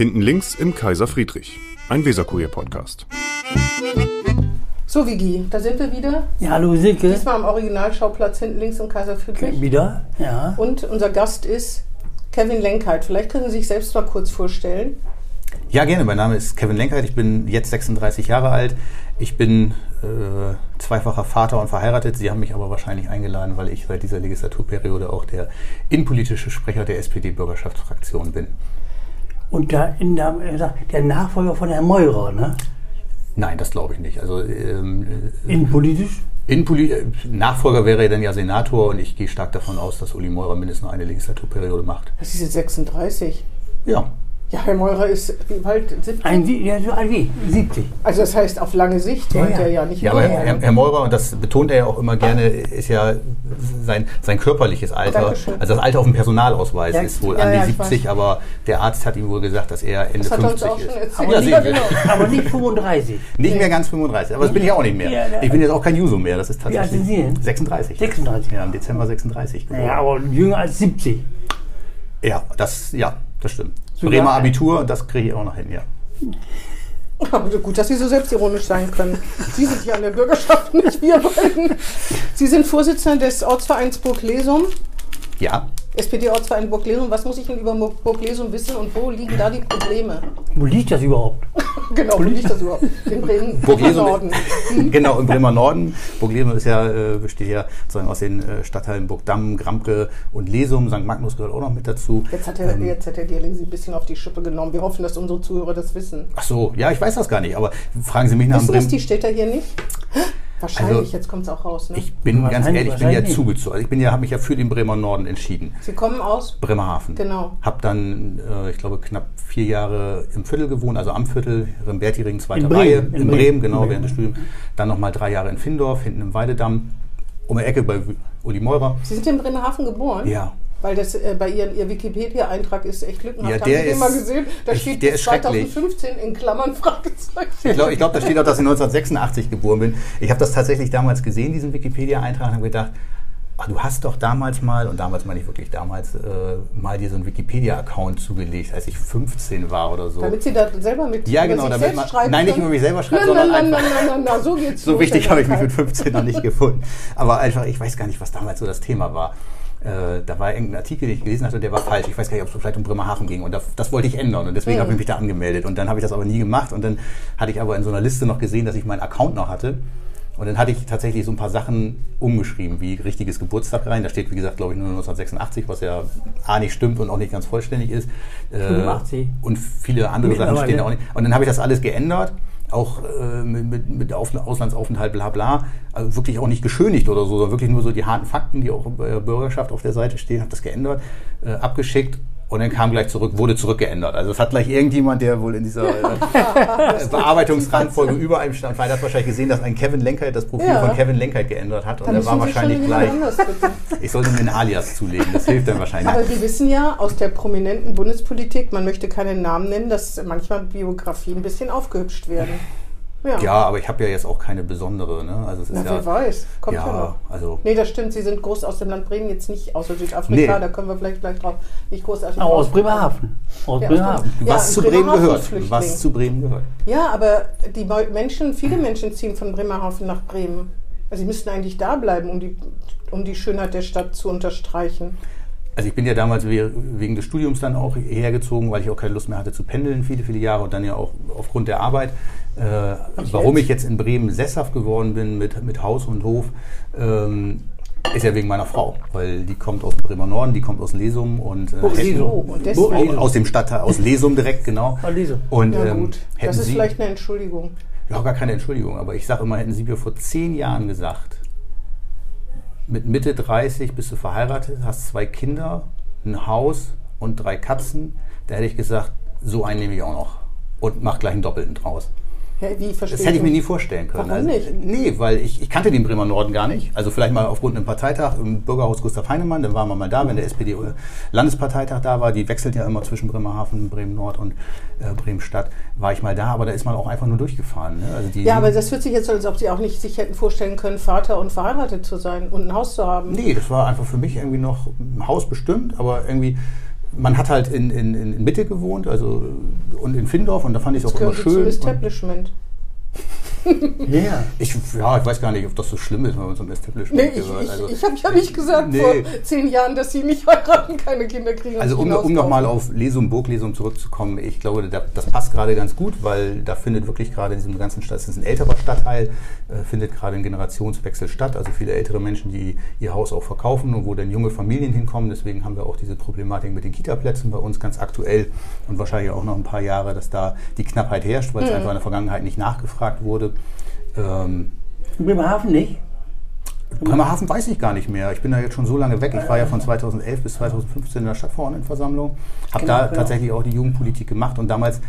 Hinten links im Kaiser Friedrich, ein Weserkurier-Podcast. So, Vigi, da sind wir wieder. Ja, hallo Silke. Diesmal am Originalschauplatz hinten links im Kaiser Friedrich. Wieder, ja. Und unser Gast ist Kevin Lenkheit. Vielleicht können Sie sich selbst mal kurz vorstellen. Ja, gerne. Mein Name ist Kevin Lenkheit. Ich bin jetzt 36 Jahre alt. Ich bin äh, zweifacher Vater und verheiratet. Sie haben mich aber wahrscheinlich eingeladen, weil ich seit dieser Legislaturperiode auch der innenpolitische Sprecher der SPD-Bürgerschaftsfraktion bin. Und da in der, der Nachfolger von Herrn Meurer, ne? Nein, das glaube ich nicht. Also ähm, Innenpolitisch? Innenpoli äh, Nachfolger wäre dann ja Senator und ich gehe stark davon aus, dass Uli Meurer mindestens noch eine Legislaturperiode macht. Das ist jetzt 36. Ja, Ja, Herr Meurer ist wie alt? 70? Ein, ja, so alt wie 70. Also das heißt, auf lange Sicht Ja, meint ja. er ja nicht Ja, aber mehr. Herr, Herr Meurer, und das betont er ja auch immer gerne, ist ja sein, sein körperliches Alter. Dankeschön. Also das Alter auf dem Personalausweis Ja, ist wohl ja, an die ja, ich 70, aber der Arzt hat ihm wohl gesagt, dass er Ende Das hat er uns 50 auch schon ist. erzählt. Ja, Ja, sehen Sie. genau. Aber nicht 35. Nicht mehr ganz 35, aber das bin ich auch nicht mehr. Ja, ja. Ich bin jetzt auch kein Juso mehr, das ist Wie alt tatsächlich sind Sie denn? 36. 36. Ja, im Dezember 36 geboren. Ja, aber jünger als 70. Ja, das, ja, das stimmt. Bremer Abitur, das kriege ich auch noch hin, ja. Aber gut, dass Sie so selbstironisch sein können. Sie sind ja an der Bürgerschaft, nicht wir beiden. Sie sind Vorsitzender des Ortsvereins Burg-Lesum, Ja, SPD-Ortsverein Burg-Lesum. Was muss ich denn über Burg-Lesum wissen und wo liegen da die Probleme? Wo liegt das überhaupt? Genau, wo liegt das überhaupt? In Bremen, Burg-Lesum- Norden. genau, im Bremer Norden. Burg-Lesum ist ja, äh, besteht ja sozusagen aus den äh, Stadtteilen Burgdamm, Gramke und Lesum. St. Magnus gehört auch noch mit dazu. Jetzt hat, er, Ähm, jetzt hat der Dierling Sie ein bisschen auf die Schippe genommen. Wir hoffen, dass unsere Zuhörer das wissen. Ach so, ja, ich weiß das gar nicht, aber fragen Sie mich nach dem Wissen das die Bremen. Städter hier nicht? Wahrscheinlich, Also, jetzt kommt es auch raus. Ne? Ich bin ganz ehrlich, ich bin ja zugezogen. Also ich bin ja, habe mich ja für den Bremer Norden entschieden. Sie kommen aus? Bremerhaven. Genau. Hab dann, äh, ich glaube, knapp vier Jahre im Viertel gewohnt, also am Viertel, Rembertiring, zweite In Bremen, Reihe, in in, Bremen. Bremen, genau, In während des Studiums. Dann nochmal drei Jahre in Findorf, hinten im Weidedamm, um die Ecke bei Uli Meurer. Sie sind in Bremerhaven geboren? Ja. Weil das äh, bei Ihren, Ihr Wikipedia-Eintrag ist echt lückenhaft. Ja, der ist- mal gesehen? Da ich- steht der ist schrecklich. 2015 in Klammern Fragezeichen. Ich glaube, glaub, da steht auch, dass ich 1986 geboren bin. Ich habe das tatsächlich damals gesehen, diesen Wikipedia-Eintrag, und habe gedacht, ach, du hast doch damals mal, und damals meine ich wirklich damals, äh, mal dir so einen Wikipedia-Account zugelegt, als ich 15 war oder so. Damit Sie da selber mit Ja, genau, sich damit selbst man- schreiben nein, nicht über mich selber schreiben, sondern nein, einfach- nein, nein, nein, nein, so geht's so wichtig habe ich mich mit Lenkheit. 15 noch nicht gefunden. Aber einfach, ich weiß gar nicht, was damals so das Thema war. Äh, da war irgendein Artikel, den ich gelesen hatte, der war falsch. Ich weiß gar nicht, ob es vielleicht um Bremerhaven ging. Und das, das wollte ich ändern. Und deswegen Mhm. habe ich mich da angemeldet. Und dann habe ich das aber nie gemacht. Und dann hatte ich aber in so einer Liste noch gesehen, dass ich meinen Account noch hatte. Und dann hatte ich tatsächlich so ein paar Sachen umgeschrieben, wie richtiges Geburtstag rein. Da steht, wie gesagt, glaube ich, nur 1986, was ja A nicht stimmt und auch nicht ganz vollständig ist. Äh, 85. Und viele andere Sachen stehen da auch nicht. Und dann habe ich das alles geändert, auch äh, mit, mit, mit Auf Auslandsaufenthalt, bla bla. Also wirklich auch nicht geschönigt oder so, sondern wirklich nur so die harten Fakten, die auch bei der Bürgerschaft auf der Seite stehen, habe das geändert, äh, abgeschickt. Und dann kam gleich zurück, wurde zurückgeändert. Also es hat gleich irgendjemand, der wohl in dieser äh, Bearbeitungsreihenfolge über einem stand, weil hat wahrscheinlich gesehen, dass ein Kevin Lenkheit das Profil Ja. von Kevin Lenkheit geändert hat. Und Dann er war wahrscheinlich gleich. Ich sollte mir einen Alias zulegen, das hilft dann wahrscheinlich. Aber Sie wissen ja aus der prominenten Bundespolitik, man möchte keinen Namen nennen, dass manchmal Biografien ein bisschen aufgehübscht werden. Ja, Ja, aber ich habe ja jetzt auch keine besondere. Ne? Also es ist Na, ja, wer weiß, kommt ja, ja, noch. also Nee, das stimmt, Sie sind groß aus dem Land Bremen, jetzt nicht außer Südafrika, Nee. da können wir vielleicht gleich drauf, nicht großartig Aber aus Bremerhaven. Aus Ja, Bremerhaven. Was zu Bremen gehört. Was zu Bremen gehört. Ja, aber die Menschen, viele Menschen ziehen von Bremerhaven nach Bremen. Also sie müssten eigentlich da bleiben, um die, um die Schönheit der Stadt zu unterstreichen. Also ich bin ja damals we- wegen des Studiums dann auch hergezogen, weil ich auch keine Lust mehr hatte zu pendeln, viele, viele Jahre und dann ja auch aufgrund der Arbeit. Äh, warum jetzt? ich jetzt in Bremen sesshaft geworden bin mit, mit Haus und Hof, ähm, ist ja wegen meiner Frau, weil die kommt aus dem Bremer Norden, die kommt aus Lesum und äh, Hessen. Lesum. Oh, und deswegen- Burg Lesum. aus dem Stadtteil, aus Lesum direkt, genau. Ah, Lesum. Und Ja ähm, gut, hätten das ist Sie, vielleicht eine Entschuldigung. Ja, gar keine Entschuldigung, aber ich sage immer, hätten Sie mir vor zehn Jahren gesagt, mit Mitte 30 bist du verheiratet, hast zwei Kinder, ein Haus und drei Katzen, da hätte ich gesagt, so einen nehme ich auch noch und mach gleich einen Doppelten draus. Wie verstehe Das hätte ich mir nie vorstellen können. Also, Warum nicht? Nee, weil ich, ich kannte den Bremer Norden gar nicht. Also vielleicht mal aufgrund einem Parteitag im Bürgerhaus Gustav Heinemann, dann waren wir mal da, wenn der SPD-Landesparteitag da war. Die wechselt ja immer zwischen Bremerhaven, Bremen-Nord und äh, Bremen-Stadt. War ich mal da, aber da ist man auch einfach nur durchgefahren. Ne? Also die, Ja, aber das hört sich jetzt so, als ob Sie auch nicht sich hätten vorstellen können, Vater und verheiratet zu sein und ein Haus zu haben. Nee, das war einfach für mich irgendwie noch ein Haus bestimmt, aber irgendwie man hat halt in, in, in Mitte gewohnt, also und in Findorf und da fand ich es auch immer zum schön. Und Establishment. Ja. ich, ja, ich weiß gar nicht, ob das so schlimm ist, wenn man zum Establishment Nee, ich, gehört. ich, Also- ich habe ja nicht gesagt Nee. vor zehn Jahren, dass sie nicht heiraten, keine Kinder kriegen. Also um, um nochmal auf Lesum, Burglesum zurückzukommen, ich glaube, da, das passt gerade ganz gut, weil da findet wirklich gerade in diesem ganzen Stadt, es ist ein älterer Stadtteil, äh, findet gerade ein Generationswechsel statt. Also viele ältere Menschen, die ihr Haus auch verkaufen und wo dann junge Familien hinkommen. Deswegen haben wir auch diese Problematik mit den Kita-Plätzen bei uns ganz aktuell und wahrscheinlich auch noch ein paar Jahre, dass da die Knappheit herrscht, weil es einfach in der Vergangenheit nicht nachgefragt wurde. Ähm, Bremerhaven nicht? Bremerhaven weiß ich gar nicht mehr. Ich bin da jetzt schon so lange weg. Ich war ja von 2011 bis 2015 in der Stadtverordnetenversammlung. Habe Genau, da genau. tatsächlich auch die Jugendpolitik gemacht. Und damals, äh,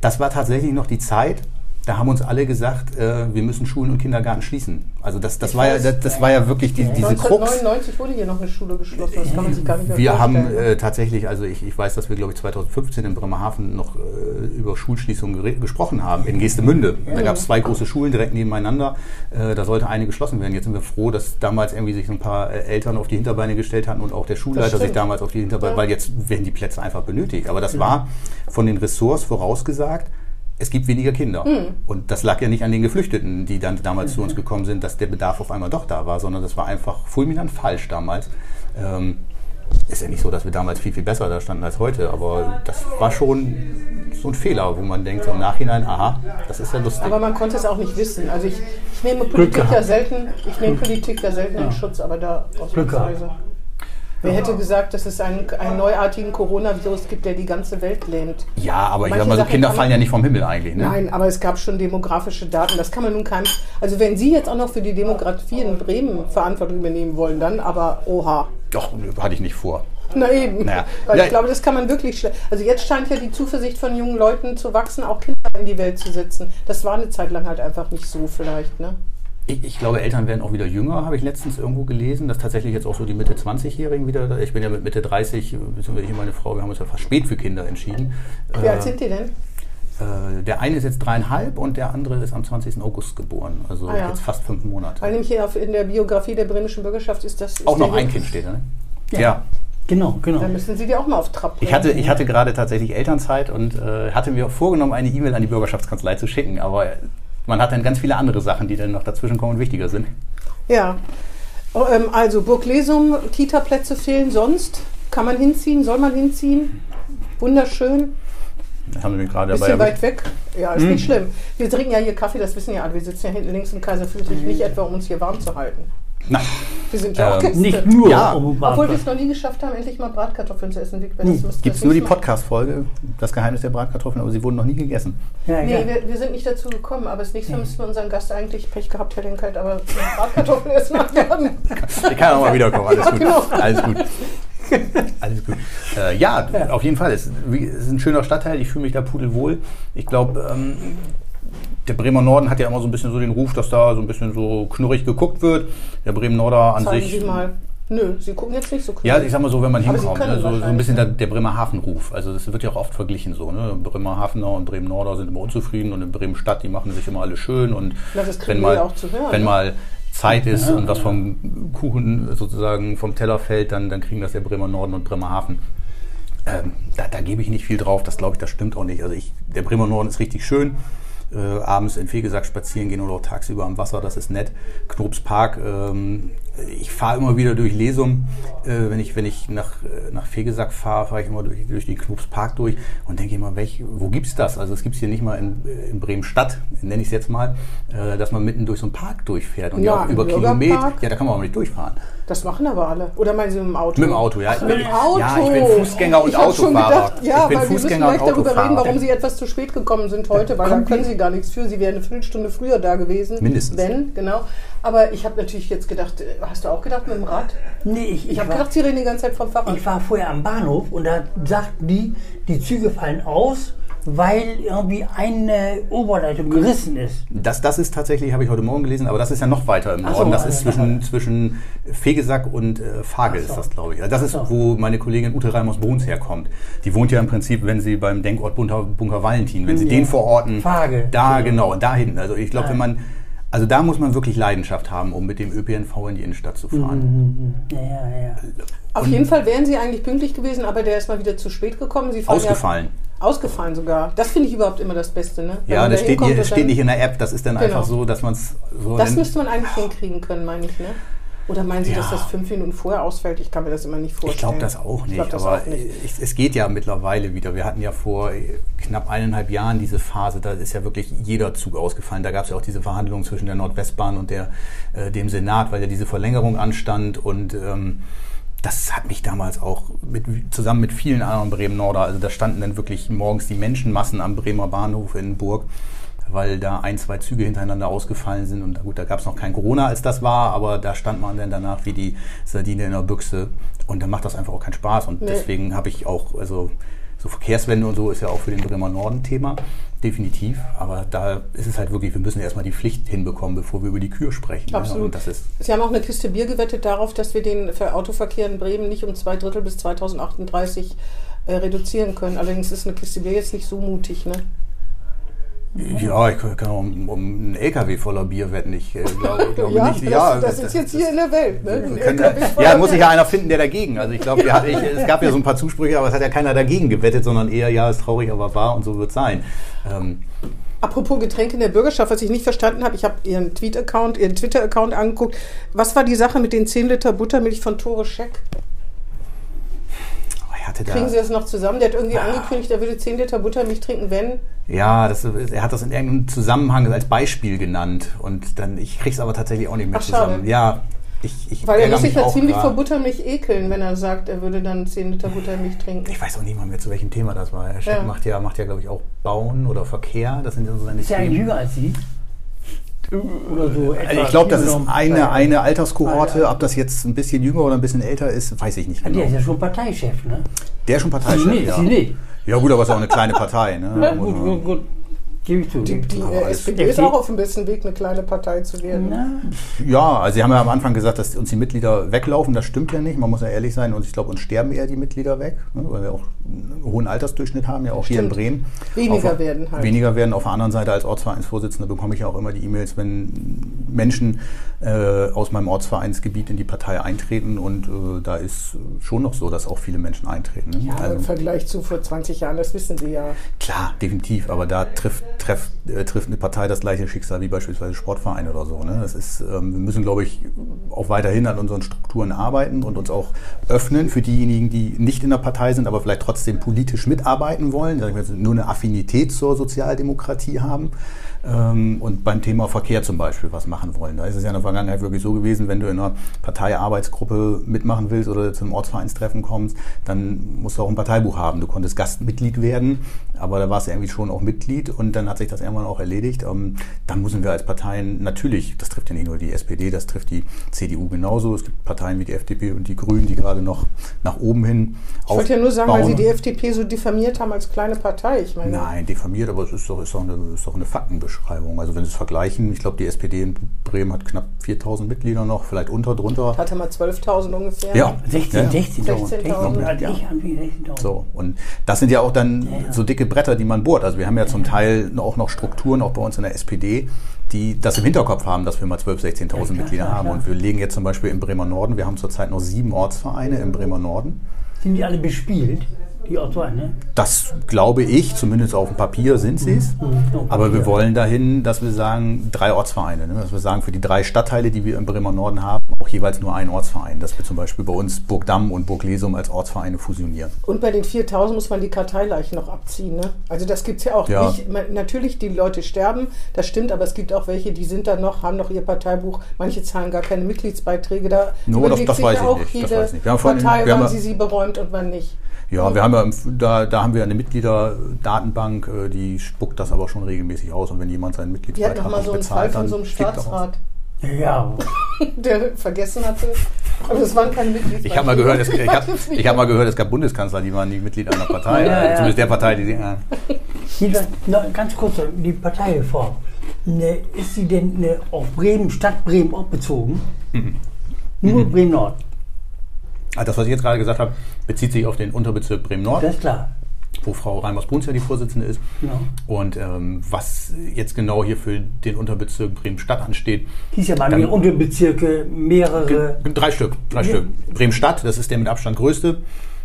das war tatsächlich noch die Zeit, da haben uns alle gesagt, äh, wir müssen Schulen und Kindergarten schließen. Also das, das, Ich war, ja, das, das war ja wirklich die, diese Krux. 1999 wurde hier noch eine Schule geschlossen, das kann man sich gar nicht mehr Wir haben vorstellen. äh, tatsächlich, also ich, ich weiß, dass wir, glaube ich, 2015 in Bremerhaven noch äh, über Schulschließungen gesprochen haben, in Geestemünde. Da gab es zwei große Schulen direkt nebeneinander. Äh, da sollte eine geschlossen werden. Jetzt sind wir froh, dass damals irgendwie sich ein paar äh, Eltern auf die Hinterbeine gestellt hatten und auch der Schulleiter sich damals auf die Hinterbeine, Ja. weil jetzt werden die Plätze einfach benötigt. Aber das war von den Ressorts vorausgesagt, es gibt weniger Kinder. Hm. Und das lag ja nicht an den Geflüchteten, die dann damals zu uns gekommen sind, dass der Bedarf auf einmal doch da war, sondern das war einfach fulminant falsch damals. Ähm, ist ja nicht so, dass wir damals viel, viel besser da standen als heute, aber das war schon so ein Fehler, wo man denkt im Nachhinein, aha, das ist ja lustig. Aber man konnte es auch nicht wissen. Also ich, ich nehme Politik ja selten, ich nehme Politik ja selten in Schutz, aber da Glück gehabt. Wer hätte gesagt, dass es einen, einen neuartigen Coronavirus gibt, der die ganze Welt lähmt? ja, aber ich Manche sag mal, so Sachen Kinder fallen ja nicht vom Himmel eigentlich. Ne? Nein, aber es gab schon demografische Daten. Das kann man nun keinem. Also wenn Sie jetzt auch noch für die Demografie in Bremen Verantwortung übernehmen wollen, dann aber oha. Doch, hatte ich nicht vor. Na eben. Naja. Weil Ja. ich glaube, das kann man wirklich schlecht. Also jetzt scheint ja die Zuversicht von jungen Leuten zu wachsen, auch Kinder in die Welt zu setzen. Das war eine Zeit lang halt einfach nicht so vielleicht. Ne? Ich, ich glaube, Eltern werden auch wieder jünger, habe ich letztens irgendwo gelesen, dass tatsächlich jetzt auch so die Mitte 20-Jährigen wieder, ich bin ja mit Mitte 30, beziehungsweise ich und meine Frau, wir haben uns ja fast spät für Kinder entschieden. Wie Äh, alt sind die denn? Äh, der eine ist jetzt dreieinhalb und der andere ist am 20. August geboren. Also Ah ja. jetzt fast fünf Monate. Weil nämlich hier auf, in der Biografie der bremischen Bürgerschaft ist das. Ist Auch noch ein Kind steht da, ne? Ja. Ja. Genau, genau. Dann müssen Sie die auch mal auf Trab bringen. Ich hatte, ich hatte gerade tatsächlich Elternzeit und äh, hatte mir vorgenommen, eine E-Mail an die Bürgerschaftskanzlei zu schicken. Aber man hat dann ganz viele andere Sachen, die dann noch dazwischen kommen und wichtiger sind. Ja. Oh, ähm, also Burg Lesum, Kita-Plätze fehlen sonst. Kann man hinziehen? Soll man hinziehen? Wunderschön. Haben wir gerade dabei Bisschen weit weg. Ja, ist Hm. nicht schlimm. Wir trinken ja hier Kaffee, das wissen ja alle. Wir sitzen ja hinten links im Kaiser Friedrich, nicht etwa, um uns hier warm zu halten. Nein. Wir sind ja auch Ähm, Gäste. Nicht nur Ja, um Obwohl wir es noch nie geschafft haben, endlich mal Bratkartoffeln zu essen. Hm. müsste Gibt es nur die Podcast-Folge, das Geheimnis der Bratkartoffeln, aber sie wurden noch nie gegessen. Ja, Nee, ja. wir, wir sind nicht dazu gekommen, aber das nächste Mal müssen wir unseren Gast eigentlich Pech gehabt, Herr Lenkert, aber Bratkartoffeln essen werden. Der kann auch mal wiederkommen, alles gut. genau. Alles gut. Alles gut. Äh, ja, auf jeden Fall. Es ist, wie- es ist ein schöner Stadtteil, ich fühle mich da pudelwohl. Ich glaube, ähm, der Bremer Norden hat ja immer so ein bisschen so den Ruf, dass da so ein bisschen so knurrig geguckt wird. Der Bremen Norder an Zeigen sich. Sie mal. Nö, Sie gucken jetzt nicht so Ja, ich sag mal so, wenn man Aber hinkommt, ne, so, so ein bisschen ja. der, der Bremerhaven-Ruf. Also das wird ja auch oft verglichen so. Ne? Bremerhavener und Bremen-Norder sind immer unzufrieden und in Bremen-Stadt, die machen sich immer alle schön. Und wenn mal, ja auch zu hören, wenn ne? mal Zeit ist und was vom Kuchen sozusagen vom Teller fällt, dann, dann kriegen das der Bremer Norden und Bremerhaven. Ähm, da, da gebe ich nicht viel drauf, das glaube ich, das stimmt auch nicht. Also ich, der Bremer Norden ist richtig schön. Äh, abends in Fegesack spazieren gehen oder auch tagsüber am Wasser, das ist nett. Knobs Park, ähm, ich fahre immer wieder durch Lesum. Äh, wenn ich, wenn ich nach, äh, nach Fegesack fahre, fahre ich immer durch, durch den Knobs Park durch und denke immer, welch, wo gibt's das? Also es gibt's hier nicht mal in, in Bremen Stadt, nenne ich es jetzt mal, äh, dass man mitten durch so einen Park durchfährt und Ja, ja, über. Kilometer. Ja, da kann man auch nicht durchfahren. Das machen aber alle. Oder meinen Sie mit dem Auto? Mit dem Auto, ja. Mit dem Auto. Ja, ich bin Fußgänger und ich Autofahrer. Gedacht, ja, ich bin weil wir müssen Fußgänger gleich darüber reden, warum Sie etwas zu spät gekommen sind heute, weil da können Sie gar nichts für. Sie wären eine Viertelstunde früher da gewesen. Mindestens. Wenn, genau. Aber ich habe natürlich jetzt gedacht, äh, hast du auch gedacht mit dem Rad? Nee, ich, Ich habe gedacht, Sie reden die ganze Zeit vom Fahrrad. ich war vorher am Bahnhof und da sagten die, die Züge fallen aus, weil irgendwie eine Oberleitung gerissen ist. Das, das ist tatsächlich, habe ich heute Morgen gelesen, aber das ist ja noch weiter im Ach so, Norden. das äh, ist zwischen, zwischen Fegesack und äh, Fagel, so. ist das, glaube ich. Also das ist, so. wo meine Kollegin Ute Reimers-Bruns herkommt. Die wohnt ja im Prinzip, wenn sie beim Denkort Bunker, Bunker Valentin, wenn sie Ja. den verorten. Fagel. Da, genau, da hinten. Also ich glaube, wenn man, also da muss man wirklich Leidenschaft haben, um mit dem ÖPNV in die Innenstadt zu fahren. Ja, ja, ja. Auf jeden Fall wären sie eigentlich pünktlich gewesen, aber der ist mal wieder zu spät gekommen. Sie Ausgefallen. Ja, ausgefallen sogar. Das finde ich überhaupt immer das Beste. Ne? Wenn Ja, das da steht, hier, und steht nicht in der App. Das ist dann Genau. einfach so, dass man es so. Das müsste man eigentlich hinkriegen können, meine ich. Ne? Oder meinen Sie, dass Ja. das fünf Minuten vorher ausfällt? Ich kann mir das immer nicht vorstellen. Ich glaube das auch nicht, Ich glaub das aber auch nicht. Ich, es geht ja mittlerweile wieder. Wir hatten ja vor äh, knapp eineinhalb Jahren diese Phase, da ist ja wirklich jeder Zug ausgefallen. Da gab es ja auch diese Verhandlungen zwischen der Nordwestbahn und der, äh, dem Senat, weil ja diese Verlängerung anstand und ähm, das hat mich damals auch mit, zusammen mit vielen anderen Bremen-Norder, also da standen dann wirklich morgens die Menschenmassen am Bremer Bahnhof in Burg, weil da ein, zwei Züge hintereinander ausgefallen sind. Und gut, da gab es noch kein Corona, als das war, aber da stand man dann danach wie die Sardine in der Büchse. Und dann macht das einfach auch keinen Spaß. Und Nee. deswegen habe ich auch, also so Verkehrswende und so ist ja auch für den Bremer Norden Thema, definitiv. Aber da ist es halt wirklich, wir müssen erstmal die Pflicht hinbekommen, bevor wir über die Kür sprechen. ne? Absolut. Ist Sie haben auch eine Kiste Bier gewettet darauf, dass wir den für Autoverkehr in Bremen nicht um zwei Drittel bis 2038 äh, reduzieren können. Allerdings ist eine Kiste Bier jetzt nicht so mutig. Ne? Ja, ich kann auch um, um einen LKW voller Bier wetten. Ich äh, glaube, Ja, nicht. das, ja, das ist jetzt hier in der Welt. Ne? Können, voller ja, muss sich ja einer finden, der dagegen. Also ich glaube, es gab ja so ein paar Zusprüche, aber es hat ja keiner dagegen gewettet, sondern eher, ja, ist traurig, aber wahr und so wird es sein. Ähm, Apropos Getränke in der Bürgerschaft, was ich nicht verstanden habe, ich habe Ihren Tweet-Account, Ihren Twitter-Account angeguckt. Was war die Sache mit den 10 Liter Buttermilch von Tore Scheck? Ich hatte da, Kriegen Sie das noch zusammen? Der hat irgendwie angekündigt, er würde 10 Liter Buttermilch trinken, wenn. ja, das, er hat das in irgendeinem Zusammenhang als Beispiel genannt und dann, ich krieg's aber tatsächlich auch nicht mehr Ach, schade. zusammen. Ja, ich, ich Weil er muss sich ja ziemlich grad. vor Buttermilch ekeln, wenn er sagt, er würde dann 10 Liter Buttermilch trinken. Ich weiß auch nicht mal mehr, zu welchem Thema das war. Herr Scheck Ja. macht ja, macht ja glaube ich, auch Bauen oder Verkehr. Das sind ja so seine Ist er eigentlich Themen. jünger als Sie? Oder so Also ich glaube, das ist eine, eine Alterskohorte. Ob das jetzt ein bisschen jünger oder ein bisschen älter ist, weiß ich nicht genau. Der ist ja schon Parteichef, ne? Der ist schon Sie Parteichef, nicht, ja. Sie nicht. Ja gut, aber es ist auch eine kleine Partei. Ne? Na, gut, gut, gut. Gebe ich zu. Die, die äh, alles- SPD ist auch auf dem besten Weg, eine kleine Partei zu werden. Na, Ja, also Sie haben ja am Anfang gesagt, dass uns die Mitglieder weglaufen. Das stimmt ja nicht. Man muss ja ehrlich sein. Und ich glaube, uns sterben eher die Mitglieder weg, ne? weil wir auch einen hohen Altersdurchschnitt haben, ja auch hier in Stimmt. Bremen. Weniger Auf- werden halt. Weniger werden. Auf der anderen Seite als Ortsvereinsvorsitzender bekomme ich ja auch immer die E-Mails, wenn Menschen äh, aus meinem Ortsvereinsgebiet in die Partei eintreten. Und äh, da ist schon noch so, dass auch viele Menschen eintreten. Ne? Ja, im Vergleich zu vor 20 Jahren, das wissen Sie ja. Klar, definitiv, aber da trifft, trifft, äh, trifft eine Partei das gleiche Schicksal wie beispielsweise Sportvereine oder so. Ne? Das ist, ähm, wir müssen, glaube ich, auch weiterhin an unseren Strukturen arbeiten und uns auch öffnen für diejenigen, die nicht in der Partei sind, aber vielleicht trotzdem politisch mitarbeiten wollen, mal, nur eine Affinität zur Sozialdemokratie haben. Ähm, und beim Thema Verkehr zum Beispiel was machen wollen. Da ist es ja in der Vergangenheit wirklich so gewesen, wenn du in einer Parteiarbeitsgruppe mitmachen willst oder zu einem Ortsvereinstreffen kommst, dann musst du auch ein Parteibuch haben. Du konntest Gastmitglied werden, aber da warst du irgendwie schon auch Mitglied und dann hat sich das irgendwann auch erledigt. Ähm, dann müssen wir als Parteien natürlich, das trifft ja nicht nur die SPD, das trifft die CDU genauso. Es gibt Parteien wie die FDP und die Grünen, die gerade noch nach oben hin Ich wollte ja nur sagen, weil Sie die FDP so diffamiert haben als kleine Partei. Ich meine, Nein, diffamiert, aber es ist doch, ist doch, eine, ist doch eine Faktenbeschreibung. Also wenn Sie es vergleichen, ich glaube, die SPD in Bremen hat knapp 4000 Mitglieder noch, vielleicht unter, drunter. hatte mal 12.000 ungefähr. Ja. 16, Ja, ja. 16.000. 16.000, Also ja. Ich habe 16.000. So, und das sind ja auch dann ja. so dicke Bretter, die man bohrt. Also wir haben ja zum Teil auch noch Strukturen, auch bei uns in der SPD, die das im Hinterkopf haben, dass wir mal 12.000, 16.000 klar, Mitglieder klar, haben. klar. Und wir legen jetzt zum Beispiel im Bremer Norden, wir haben zurzeit noch sieben Ortsvereine im Bremer Norden. Sind die alle bespielt? Die Autoren, ne? Das glaube ich, zumindest auf dem Papier sind sie es. Mhm. Aber wir wollen dahin, dass wir sagen, drei Ortsvereine. Ne? Dass wir sagen, für die drei Stadtteile, die wir im Bremer Norden haben, auch jeweils nur einen Ortsverein. Dass wir zum Beispiel bei uns Burgdamm und Burglesum als Ortsvereine fusionieren. Und bei den 4.000 muss man die Karteileichen noch abziehen. Ne? Also das gibt es ja auch. Ja. Nicht, man, natürlich, die Leute sterben, das stimmt, aber es gibt auch welche, die sind dann noch, haben noch ihr Parteibuch. Manche zahlen gar keine Mitgliedsbeiträge. Da No, das- das sich weiß ich auch nicht, das weiß ich nicht. Wir haben vorhin- Partei, wann sie sie beräumt und wann nicht. Ja, wir haben ja, im- da, da haben wir eine Mitgliederdatenbank, äh, die spuckt das aber schon regelmäßig aus. Und wenn jemand seinen Die hat Mitgliedsbeitrag noch mal nicht so einen Fall bezahlt, von dann so einem. Staatsrat, Ja, der vergessen hatte. Aber das waren keine Mitgliedsbeiträge. Ich habe mal gehört, es, ich hab, ich hab mal gehört, es gab Bundeskanzler, die waren nicht Mitglied einer Partei, Ja, ja. zumindest der Partei, die sie. Ja. Noch ganz kurz, die Parteireform. Ne, ist sie denn ne, auf Bremen, Stadt Bremen auch bezogen? Mhm. Nur Bremen-Nord, Ah, Das, was ich jetzt gerade gesagt habe, bezieht sich auf den Unterbezirk Bremen-Nord. das ist klar. wo Frau Reimers-Bruns ja die Vorsitzende ist. Ja. Und ähm, was jetzt genau hier für den Unterbezirk Bremen-Stadt ansteht, Hieß ja mal Dann- Unterbezirke, mehrere. Drei Stück, drei Ja. Stück. Bremen-Stadt, das ist der mit Abstand größte.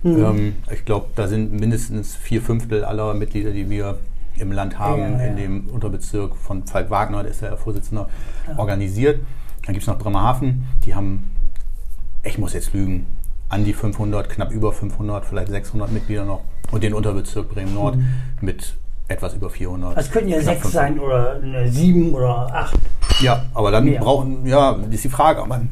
Ähm, ich glaube, da sind mindestens vier Fünftel aller Mitglieder, die wir im Land haben, Ja, ja, in dem Unterbezirk von Falk Wagner, der ist ja der Vorsitzende, organisiert. Dann gibt es noch Bremerhaven, die haben, ich muss jetzt lügen, an die 500, knapp über 500, vielleicht 600 Mitglieder noch. Und den Unterbezirk Bremen-Nord mit etwas über 400. Es könnten ja sechs 500. sein oder sieben oder acht. Ja, aber dann Mehr. brauchen, ja, ist die Frage, ob man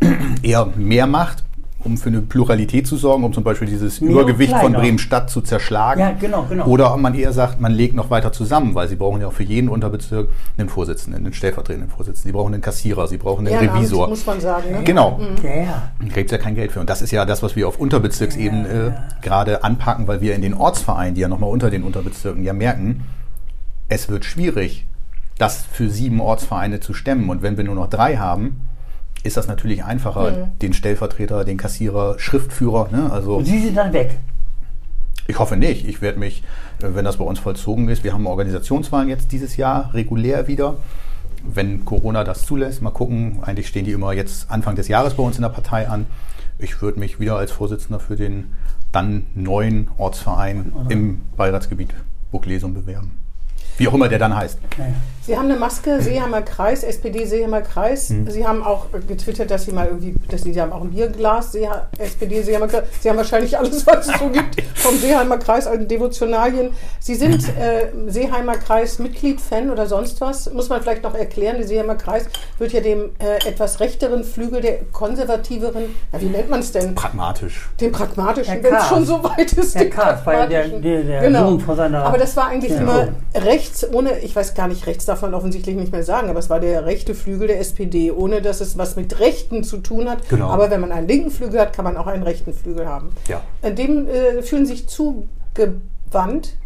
eher mehr macht, um für eine Pluralität zu sorgen, um zum Beispiel dieses Mehr Übergewicht und von kleiner. Bremen-Stadt zu zerschlagen. Ja, genau, genau. Oder ob man eher sagt, man legt noch weiter zusammen, weil sie brauchen ja auch für jeden Unterbezirk einen Vorsitzenden, einen stellvertretenden Vorsitzenden. Sie brauchen einen Kassierer, sie brauchen einen Ehrenamt, Revisor. muss man sagen. Ne? Genau. Ja, ja. Da gibt es ja kein Geld für. Und das ist ja das, was wir auf Unterbezirksebene äh, gerade anpacken, weil wir in den Ortsvereinen, die ja nochmal unter den Unterbezirken ja merken, es wird schwierig, das für sieben Ortsvereine zu stemmen. Und wenn wir nur noch drei haben, ist das natürlich einfacher, den Stellvertreter, den Kassierer, Schriftführer, ne? also Und Sie sind dann weg. ich hoffe nicht. Ich werde mich, äh, wenn das bei uns vollzogen ist, wir haben Organisationswahlen jetzt dieses Jahr regulär wieder. Wenn Corona das zulässt, mal gucken. Eigentlich stehen die immer jetzt Anfang des Jahres bei uns in der Partei an. Ich würde mich wieder als Vorsitzender für den dann neuen Ortsverein im Beiratsgebiet Burglesum bewerben. Wie auch immer der dann heißt. Sie haben eine Maske, Seeheimer Kreis, SPD Seeheimer Kreis. Hm. Sie haben auch getwittert, dass Sie mal irgendwie, dass Sie, Sie haben auch ein Bierglas, Seeha, SPD Seeheimer Kreis. Sie haben wahrscheinlich alles, was es so gibt, vom Seeheimer Kreis, also Devotionalien. Sie sind äh, Seeheimer Kreis Mitglied, Fan oder sonst was. Muss man vielleicht noch erklären, der Seeheimer Kreis wird ja dem äh, etwas rechteren Flügel, der konservativeren, ja, wie nennt man es denn? Pragmatisch. Den pragmatischen, wenn es schon so weit ist. Der war ja der- der- der genau. Sohn von seiner- Aber das war eigentlich Ja. immer rechts, ohne, ich weiß gar nicht, rechts darf man offensichtlich nicht mehr sagen, aber es war der rechte Flügel der SPD, ohne dass es was mit Rechten zu tun hat. Genau. Aber wenn man einen linken Flügel hat, kann man auch einen rechten Flügel haben. Ja. Äh, Dem äh, fühlen sich zugewandt.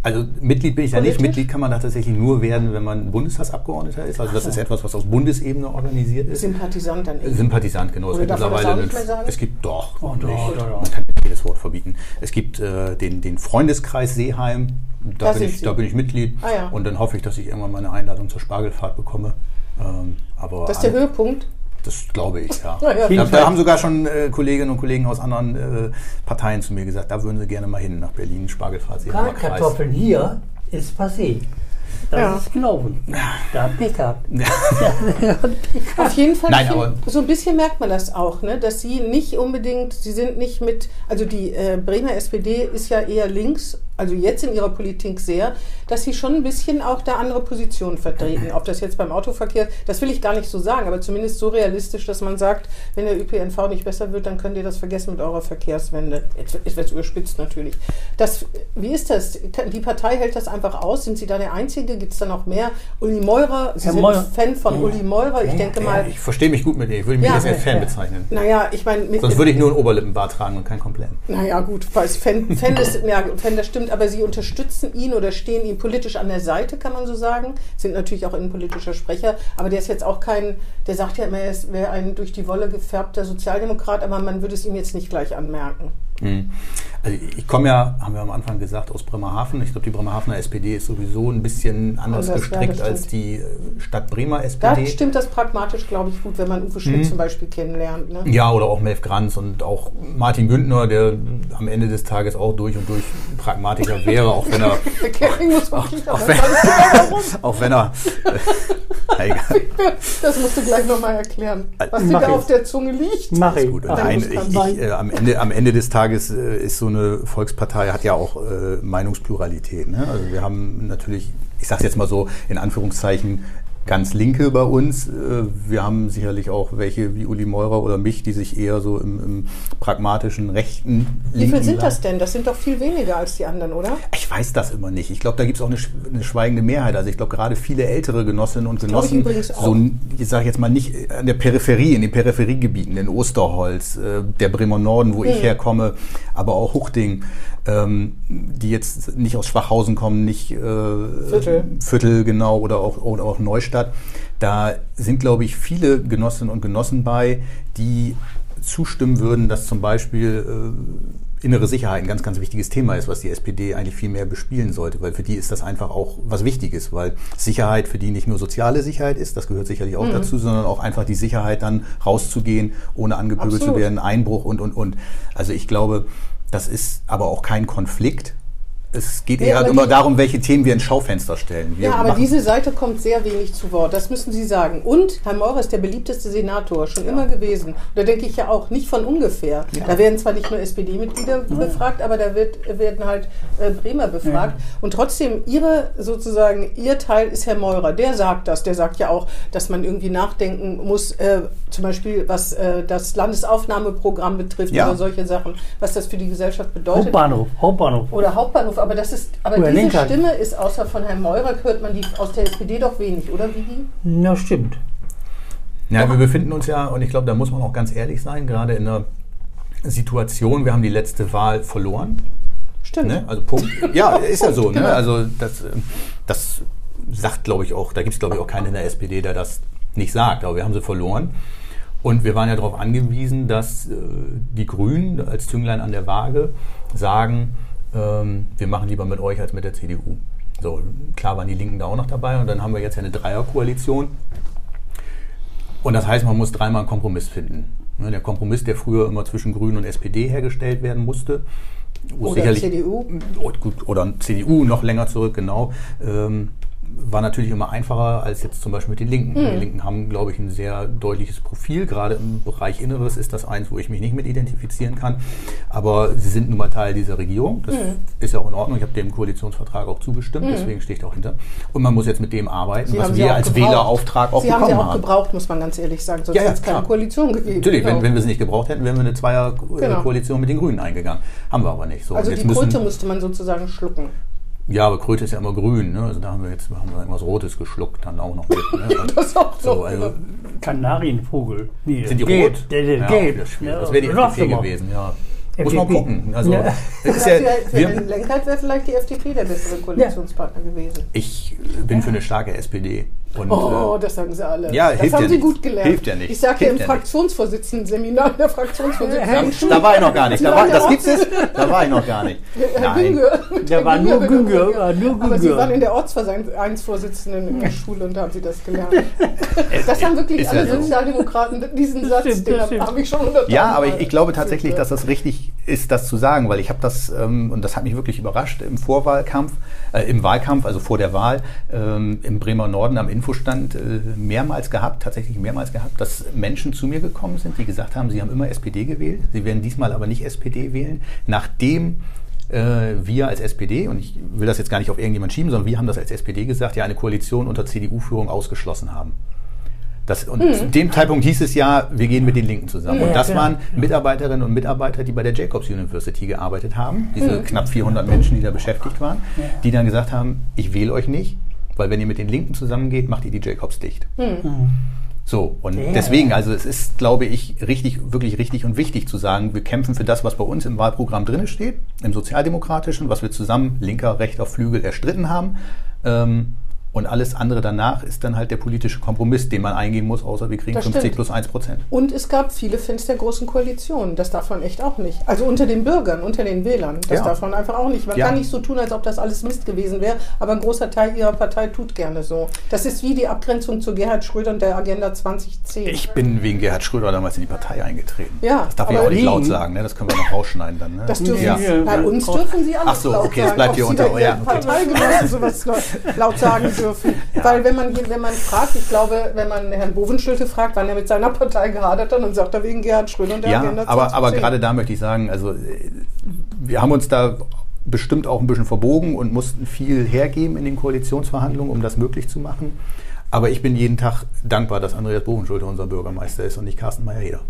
Also Mitglied bin ich ja nicht. Mitglied kann man da tatsächlich nur werden, wenn man Bundestagsabgeordneter ist. Also das ist etwas, was auf Bundesebene organisiert ist. Sympathisant dann eben. Sympathisant, genau. Oder man das auch nicht mehr sagen? es gibt doch, Oh, doch, nicht? doch, doch. man kann nicht jedes Wort verbieten. Es gibt äh, den, den Freundeskreis Seeheim, da, Da bin ich, da bin ich Mitglied Ah, ja. und dann hoffe ich, dass ich irgendwann mal eine Einladung zur Spargelfahrt bekomme. Ähm, aber Das ist der Höhepunkt. das glaube ich, ja. Ja, ja. Da, da haben sogar schon äh, Kolleginnen und Kollegen aus anderen äh, Parteien zu mir gesagt, da würden sie gerne mal hin nach Berlin, Spargelfahrt. Kartoffeln hier ist passé. Das Ja. ist gelaufen. Da hat Pech gehabt. Auf jeden Fall, Nein, viel- aber- so ein bisschen merkt man das auch, ne? dass sie nicht unbedingt, sie sind nicht mit, also die äh, Bremer SPD ist ja eher links, also jetzt in ihrer Politik sehr, dass sie schon ein bisschen auch da andere Positionen vertreten. Ob das jetzt beim Autoverkehr, das will ich gar nicht so sagen, aber zumindest so realistisch, dass man sagt, wenn der ÖPNV nicht besser wird, dann könnt ihr das vergessen mit eurer Verkehrswende. Etwas- Etwas überspitzt natürlich. Das, wie ist das? Die Partei hält das einfach aus? Sind Sie da der Einzige? Gibt es da noch mehr? Uli Meurer, Sie Herr sind Meurer. Fan von Ja. Uli Meurer. Ich Ja, denke ja, mal, Ich verstehe mich gut mit dir. Ich würde mich Ja, jetzt als Fan ja. bezeichnen. naja, ich meine, Sonst würde ich nur einen Oberlippenbart tragen und kein Kompletten. naja, gut, falls Fan, Fan, ist, ja, Fan, das stimmt, aber sie unterstützen ihn oder stehen ihm politisch an der Seite, kann man so sagen. Sind natürlich auch innenpolitischer Sprecher, aber der ist jetzt auch kein, der sagt ja immer, er ist- wäre ein durch die Wolle gefärbter Sozialdemokrat, aber man würde es ihm jetzt nicht gleich anmerken. Mhm. Also ich komme ja, haben wir am Anfang gesagt, aus Bremerhaven. Ich glaube, die Bremerhavener SPD ist sowieso ein bisschen anders gestrickt als die äh, Stadt Bremer Da SPD. stimmt das pragmatisch, glaube ich, gut, wenn man Uwe Schmidt zum Beispiel kennenlernt. Ne? Ja, oder auch Melf Granz und auch Martin Güntner, der am Ende des Tages auch durch und durch Pragmatiker wäre, auch wenn er, Der Kering muss wirklich auch auch wenn, auch wenn er, äh, egal. Das musst du gleich nochmal erklären, was dir da ich. auf der Zunge liegt. Mach ich. Gut, nein, muss ich, ich, äh, am, Ende, am Ende des Tages äh, ist so eine Volkspartei, hat ja auch äh, Meinungspluralität. Ne? Also wir haben natürlich, ich sage jetzt mal so in Anführungszeichen, ganz Linke bei uns. Äh, Wir haben sicherlich auch welche wie Uli Meurer oder mich, die sich eher so im, im pragmatischen, rechten Wie viel linken sind das denn? Das sind doch viel weniger als die anderen, oder? Ich weiß das immer nicht. Ich glaube, da gibt es auch eine, eine schweigende Mehrheit. Also ich glaube, gerade viele ältere Genossinnen und ich Genossen, auch. so, ich sage jetzt mal nicht an der Peripherie, in den Peripheriegebieten, in Osterholz, äh, der Bremer Norden, wo Hm. ich herkomme, aber auch Huchting, ähm, die jetzt nicht aus Schwachhausen kommen, nicht äh, Viertel. Viertel genau oder auch, oder auch Neustadt. Da sind, glaube ich, viele Genossinnen und Genossen bei, die zustimmen würden, dass zum Beispiel äh, innere Sicherheit ein ganz, ganz wichtiges Thema ist, was die SPD eigentlich viel mehr bespielen sollte, weil für die ist das einfach auch was Wichtiges, weil Sicherheit für die nicht nur soziale Sicherheit ist, das gehört sicherlich auch mhm. dazu, sondern auch einfach die Sicherheit, dann rauszugehen, ohne angepöbelt zu werden, Einbruch und, und, und. Also ich glaube, das ist aber auch kein Konflikt, es geht eher immer darum, welche Themen wir ins Schaufenster stellen. Wir ja, aber diese Seite kommt sehr wenig zu Wort. Das müssen Sie sagen. Und Herr Maurer ist der beliebteste Senator, schon ja. immer gewesen. Da denke ich ja auch nicht von ungefähr. Ja. Da werden zwar nicht nur SPD-Mitglieder ja. befragt, aber da wird, werden halt äh, Bremer befragt. Und trotzdem, Ihre sozusagen, Ihr Teil ist Herr Meurer. Der sagt das. Der sagt ja auch, dass man irgendwie nachdenken muss, äh, zum Beispiel was äh, das Landesaufnahmeprogramm betrifft oder solche Sachen, was das für die Gesellschaft bedeutet. Hauptbahnhof. Hauptbahnhof. Oder Hauptbahnhof aber das ist, aber oder diese Linker. Stimme ist außer von Herrn Meurer hört man die aus der SPD doch wenig, oder Vivi? Ja, stimmt. Ja, wir befinden uns ja, und ich glaube, da muss man auch ganz ehrlich sein, gerade in einer Situation, wir haben die letzte Wahl verloren. Stimmt. Ne? Also Punkt. Ja, ist ja so. Ne? Genau. Also das, das sagt, glaube ich, auch, da gibt es, glaube ich, auch keinen in der SPD, der das nicht sagt, aber wir haben sie verloren. Und wir waren ja darauf angewiesen, dass äh, die Grünen als Zünglein an der Waage sagen, ähm, wir machen lieber mit euch als mit der CDU. So, klar waren die Linken da auch noch dabei und dann haben wir jetzt ja eine Dreierkoalition. Und das heißt, man muss dreimal einen Kompromiss finden. Ne, der Kompromiss, der früher immer zwischen Grünen und SPD hergestellt werden musste. Oder CDU. Oder CDU noch länger zurück, genau. Ähm, war natürlich immer einfacher als jetzt zum Beispiel mit den Linken. Mhm. Die Linken haben, glaube ich, ein sehr deutliches Profil. Gerade im Bereich Inneres ist das eins, wo ich mich nicht mit identifizieren kann. Aber sie sind nun mal Teil dieser Regierung. Das mhm. ist ja auch in Ordnung. Ich habe dem Koalitionsvertrag auch zugestimmt, mhm. deswegen stehe ich da auch hinter. Und man muss jetzt mit dem arbeiten, sie was wir als gebraucht. Wählerauftrag auch sie bekommen haben. Sie haben sie auch gebraucht, muss man ganz ehrlich sagen. Sonst ja, ja, hätte es keine Koalition gegeben. Natürlich, genau. wenn, wenn wir es nicht gebraucht hätten, wären wir eine Zweierkoalition genau. mit den Grünen eingegangen. Haben wir aber nicht. So, also die Kröte müsste man sozusagen schlucken. Ja, aber Kröte ist ja immer grün, ne? Also da haben wir jetzt haben wir irgendwas Rotes geschluckt, dann auch noch mit. Ne? das auch so. Also, Kanarienvogel. Nee, sind die gelb, rot? Der, der, ja, gelb. Das, das wäre die FDP gewesen, ja. Muss man gucken. Also, ja. ist ja, für, den Lenkert wäre vielleicht die FDP der bessere Koalitionspartner ja. gewesen. Ich bin für eine starke SPD. Und, oh, äh, das sagen sie alle. Ja, das haben ja sie nicht. gut gelernt. Hilft ja nicht. Ich sagte im Fraktionsvorsitzenden-Seminar der Fraktionsvorsitzenden. Da, war ich noch gar nicht. Da war, das gibt's es? Da war ich noch gar nicht. Herr Nein. Günger, der war nur Günger. War nur Günger. Aber Sie waren in der Ortsvereinsvorsitzenden in der Schule und da haben Sie das gelernt. Das haben wirklich alle Sozialdemokraten, diesen Satz, den habe ich schon hunderttausend Ja, aber ich, ich glaube tatsächlich, dass das richtig ist, das zu sagen, weil ich habe das, ähm, und das hat mich wirklich überrascht, im Vorwahlkampf, äh, im Wahlkampf, also vor der Wahl, ähm, im Bremer Norden am Infostand äh, mehrmals gehabt, tatsächlich mehrmals gehabt, dass Menschen zu mir gekommen sind, die gesagt haben, sie haben immer SPD gewählt, sie werden diesmal aber nicht SPD wählen, nachdem äh, wir als SPD, und ich will das jetzt gar nicht auf irgendjemand schieben, sondern wir haben das als SPD gesagt, ja eine Koalition unter CDU-Führung ausgeschlossen haben. Das, und mhm. zu dem Zeitpunkt hieß es ja, wir gehen mit den Linken zusammen. Ja, und das genau. waren Mitarbeiterinnen und Mitarbeiter, die bei der Jacobs University gearbeitet haben. Diese mhm. knapp 400 Menschen, die da beschäftigt waren, die dann gesagt haben, ich wähle euch nicht, weil wenn ihr mit den Linken zusammengeht, macht ihr die Jacobs dicht. Mhm. So, und ja, deswegen, also es ist, glaube ich, richtig, wirklich richtig und wichtig zu sagen, wir kämpfen für das, was bei uns im Wahlprogramm drin steht, im Sozialdemokratischen, was wir zusammen linker, rechter Flügel erstritten haben. Ähm, und alles andere danach ist dann halt der politische Kompromiss, den man eingehen muss, außer wir kriegen das 50 stimmt. plus 1 Prozent. Und es gab viele Fans der großen Koalition. Das darf man echt auch nicht. Also unter den Bürgern, unter den Wählern. Das ja. darf man einfach auch nicht. Man ja. kann nicht so tun, als ob das alles Mist gewesen wäre, aber ein großer Teil ihrer Partei tut gerne so. Das ist wie die Abgrenzung zu Gerhard Schröder und der Agenda 2010. Ich bin wegen Gerhard Schröder damals in die Partei eingetreten. Ja, das darf ich auch nicht laut sagen. Ne? Das können wir noch rausschneiden dann. Ne? Das dürfen ja. Sie, bei uns dürfen Sie alles Ach so, okay, es bleibt hier unter euer... Parteigenossen sowas laut sagen dürfen. Weil weil wenn man, wenn man fragt, ich glaube, wenn man Herrn Bovenschulte fragt, wann er mit seiner Partei gehadert hat, dann sagt er wegen Gerhard Schröder und der ja, Agenda aber, aber gerade da möchte ich sagen, also wir haben uns da bestimmt auch ein bisschen verbogen und mussten viel hergeben in den Koalitionsverhandlungen, um das möglich zu machen. Aber ich bin jeden Tag dankbar, dass Andreas Bovenschulte unser Bürgermeister ist und nicht Carsten Meyer-Heder.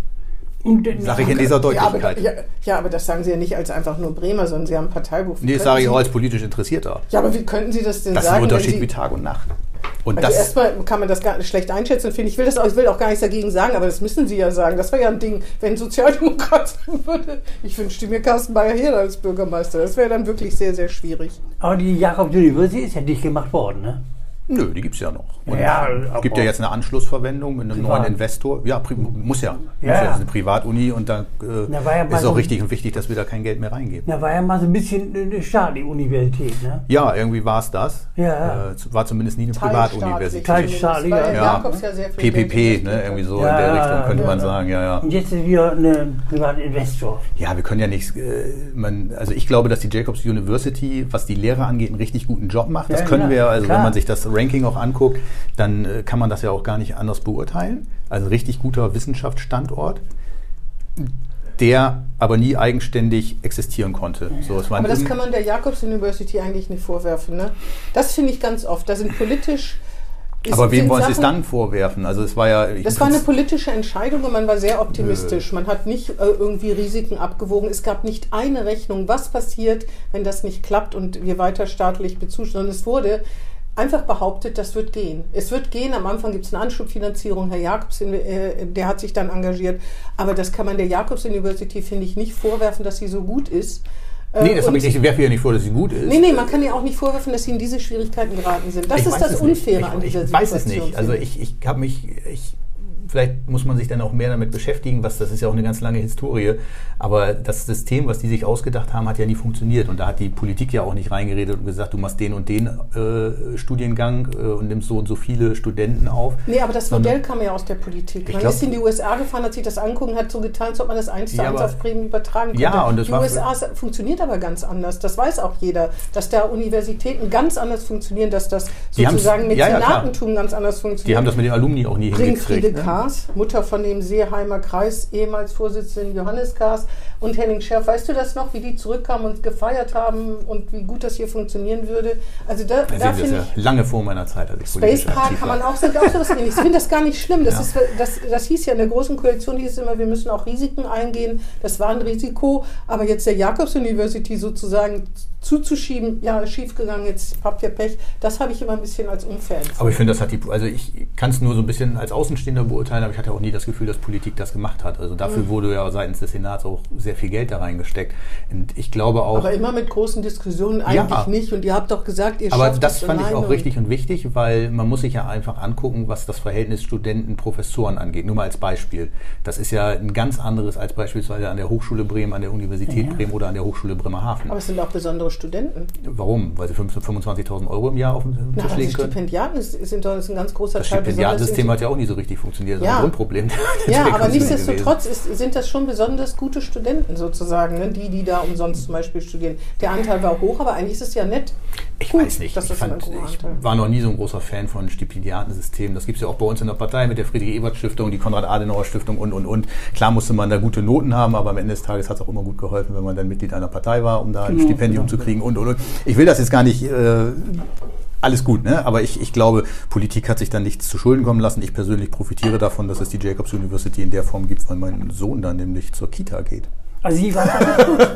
Sage ich in dieser Deutlichkeit. Ja aber, ja, ja aber, das sagen Sie ja nicht als einfach nur Bremer, sondern Sie haben ein Parteibuch. Nee, das sage ich auch als politisch Interessierter. Ja, aber wie könnten Sie das denn das sagen? Das ist ein Unterschied wie Tag und Nacht. Und also erstmal kann man das gar nicht schlecht einschätzen, finde ich. Will das auch, ich will auch gar nichts dagegen sagen, aber das müssen Sie ja sagen. Das war ja ein Ding, wenn ein Sozialdemokrat sagen würde, ich wünschte mir Carsten Bayer hier als Bürgermeister. Das wäre dann wirklich sehr, sehr schwierig. Aber die Jakob University ist ja nicht gemacht worden, ne? Nö, die gibt's ja noch. Und Ja, es gibt ja jetzt eine Anschlussverwendung mit einem Privat. neuen Investor. Ja, muss ja. Ja, Muss ja. Das ist eine Privatuni und da Da war ja äh, ist so- auch richtig und wichtig, dass wir da kein Geld mehr reingeben. Da war ja mal so ein bisschen eine staatliche Universität, ne? Ja, irgendwie war es das. Ja. Äh, war zumindest nie eine Teilstaatlich. Privatuniversität. Teilstaatlich, Weil ja. Ja sehr viel Geld PPP, ne, irgendwie so Ja, in der Richtung könnte ja, man ja. sagen, ja, ja. Und jetzt ist wieder ein privater Investor. Ja, wir können ja nicht, äh, man, also ich glaube, dass die Jacobs University, was die Lehre angeht, einen richtig guten Job macht. Das Ja, können wir, also klar. wenn man sich das Ranking auch anguckt, dann äh, kann man das ja auch gar nicht anders beurteilen. Also ein richtig guter Wissenschaftsstandort, der aber nie eigenständig existieren konnte. So, Aber das kann man der Jakobs University eigentlich nicht vorwerfen. Ne? Das finde ich ganz oft. Da sind politisch. aber wem wollen Sie es dann vorwerfen? Also es war ja. Das war eine politische Entscheidung und man war sehr optimistisch. Man hat nicht äh, irgendwie Risiken abgewogen. Es gab nicht eine Rechnung, was passiert, wenn das nicht klappt und wir weiter staatlich bezuschussen. Sondern es wurde einfach behauptet, das wird gehen. Es wird gehen. Am Anfang gibt es eine Anschubfinanzierung. Herr Jakobs, äh, der hat sich dann engagiert. Aber das kann man der Jakobs University, finde ich, nicht vorwerfen, dass sie so gut ist. Äh, Nee, das habe ich nicht. werfe ja nicht vor, dass sie gut ist. Nee, nee, man kann ja auch nicht vorwerfen, dass sie in diese Schwierigkeiten geraten sind. Das Ich ist das. Unfaire ich, an dieser ich Situation. weiß es nicht. Also ich, ich habe mich, ich, vielleicht muss man sich dann auch mehr damit beschäftigen, was das ist ja auch eine ganz lange Historie. Aber das System, was die sich ausgedacht haben, hat ja nie funktioniert. Und da hat die Politik ja auch nicht reingeredet und gesagt, du machst den und den äh, Studiengang äh, und nimmst so und so viele Studenten auf. Nee, aber das Sondern- Modell kam ja aus der Politik. Man glaub- ist in die USA gefahren, hat sich das angucken, hat so getan, als ob man das eins zu Ja, eins auf Bremen übertragen konnte. Ja, und das die war- USA funktioniert aber ganz anders. Das weiß auch jeder, dass da Universitäten ganz anders funktionieren, dass das sozusagen ja, ja, klar. Mäzenatentum ganz anders funktioniert. Die haben das mit den Alumni auch nie Bringfriede hingekriegt. Ne? Kaas, Mutter von dem Seeheimer Kreis, ehemals Vorsitzenden Johannes Kaas und Henning Scherf. Weißt du das noch, wie die zurückkamen und gefeiert haben und wie gut das hier funktionieren würde? Also da, Da da finde ja ich, lange vor meiner Zeit, als ich Space Park kann man auch, sind auch sowas ähnliches. Ich finde das gar nicht schlimm. Das, Ja. ist, das, das hieß ja in der Großen Koalition, hieß es immer, wir müssen auch Risiken eingehen. Das war ein Risiko. Aber jetzt der Jakobs University sozusagen zuzuschieben, ja, schiefgegangen, jetzt habt ihr Pech, das habe ich immer ein bisschen als unfair. Aber ich finde, das hat die, also ich kann es nur so ein bisschen als Außenstehender beurteilen, aber ich hatte auch nie das Gefühl, dass Politik das gemacht hat. Also dafür Mhm. wurde ja seitens des Senats auch sehr viel Geld da reingesteckt. Und ich glaube auch. Aber immer mit großen Diskussionen eigentlich Ja. nicht. Und ihr habt doch gesagt, ihr Aber das fand ich auch richtig und wichtig, weil man muss sich ja einfach angucken, was das Verhältnis Studenten-Professoren angeht. Nur mal als Beispiel. Das ist ja ein ganz anderes als beispielsweise an der Hochschule Bremen, an der Universität Ja. Bremen oder an der Hochschule Bremerhaven. Aber es sind auch besondere Studenten. Warum? Weil sie 15.000, 25.000 Euro im Jahr auf den Na, Tisch also legen können? Stipendiaten sind doch ein ganz großer Das Teil Stipendiatensystem besonders hat ja auch nie so richtig funktioniert. Das ist Ja. ein Grundproblem. Ja, aber nichtsdestotrotz ist, sind das schon besonders gute Studenten sozusagen, ne? die, die da umsonst zum Beispiel studieren. Der Anteil war hoch, aber eigentlich ist es ja nett. Ich Gut, weiß nicht. Ich, fand, ich war noch nie so ein großer Fan von Stipendiatensystemen. Das gibt es ja auch bei uns in der Partei mit der Friedrich-Ebert-Stiftung, die Konrad-Adenauer-Stiftung und, und, und. Klar musste man da gute Noten haben, aber am Ende des Tages hat es auch immer gut geholfen, wenn man dann Mitglied einer Partei war, um da ein Genau, Stipendium genau. zu kriegen und, und, und. Ich will das jetzt gar nicht... Äh, alles gut, ne? aber ich, ich glaube, Politik hat sich dann nichts zu Schulden kommen lassen. Ich persönlich profitiere davon, dass es die Jacobs University in der Form gibt, weil mein Sohn dann nämlich zur Kita geht. Also Sie waren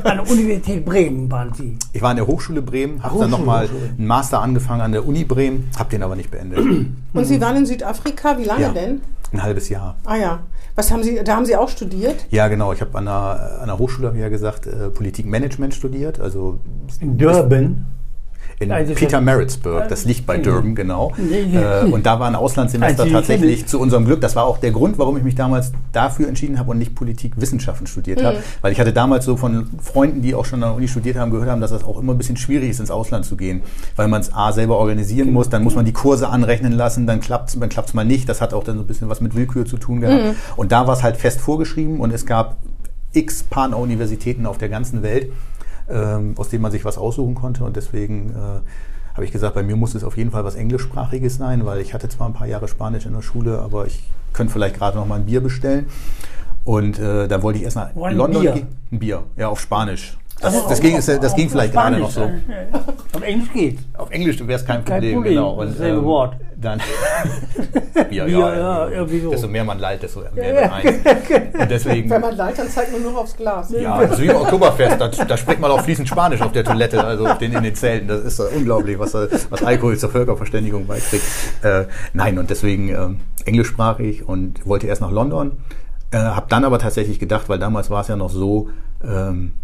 an der Universität Bremen, waren Sie. Ich war an der Hochschule Bremen, habe dann nochmal einen Master angefangen an der Uni Bremen, habe den aber nicht beendet. Und Sie waren in Südafrika, wie lange Ja. denn? Ein halbes Jahr. Ah ja. Was haben Sie, da haben Sie auch studiert? Ja, genau. Ich habe an der, an der Hochschule, habe ich ja gesagt, äh, Politikmanagement studiert. Also In Durban. In Also Peter Maritzburg. Das liegt bei Durban, genau. Äh, und da war ein Auslandssemester Also tatsächlich zu unserem Glück. Das war auch der Grund, warum ich mich damals dafür entschieden habe und nicht Politikwissenschaften studiert habe. Weil ich hatte damals so von Freunden, die auch schon an der Uni studiert haben, gehört haben, dass das auch immer ein bisschen schwierig ist, ins Ausland zu gehen. Weil man es A selber organisieren muss, dann muss man die Kurse anrechnen lassen, dann klappt es dann klappt's mal nicht. Das hat auch dann so ein bisschen was mit Willkür zu tun gehabt. Und da war es halt fest vorgeschrieben und es gab x Partneruniversitäten auf der ganzen Welt, ähm, aus denen man sich was aussuchen konnte. Und deswegen äh, habe ich gesagt, bei mir muss es auf jeden Fall was Englischsprachiges sein, weil ich hatte zwar ein paar Jahre Spanisch in der Schule, aber ich könnte vielleicht gerade noch mal ein Bier bestellen. Und äh, da wollte ich erst nach ein London Bier? gehen. Ein Bier, ja, auf Spanisch. Das, Also das, ging, das, ging vielleicht gerade noch so. äh, Auf Englisch geht. Auf Englisch wäre es kein Kein Problem, Problem, genau. Und, dasselbe Wort. Dann Bier, ja, ja, irgendwie so. Desto mehr man lallt, desto mehr wird eins. Und deswegen, Wenn man leid, dann zeigt man nur noch aufs Glas. ja, das ist wie im Oktoberfest, da, da spricht man auch fließend Spanisch auf der Toilette, also auf den, in den Zelten. Das ist doch unglaublich, was, was Alkohol zur Völkerverständigung beiträgt. Äh, nein, und deswegen ähm, englischsprachig und wollte erst nach London. Äh, habe dann aber tatsächlich gedacht, weil damals war es ja noch so, ähm,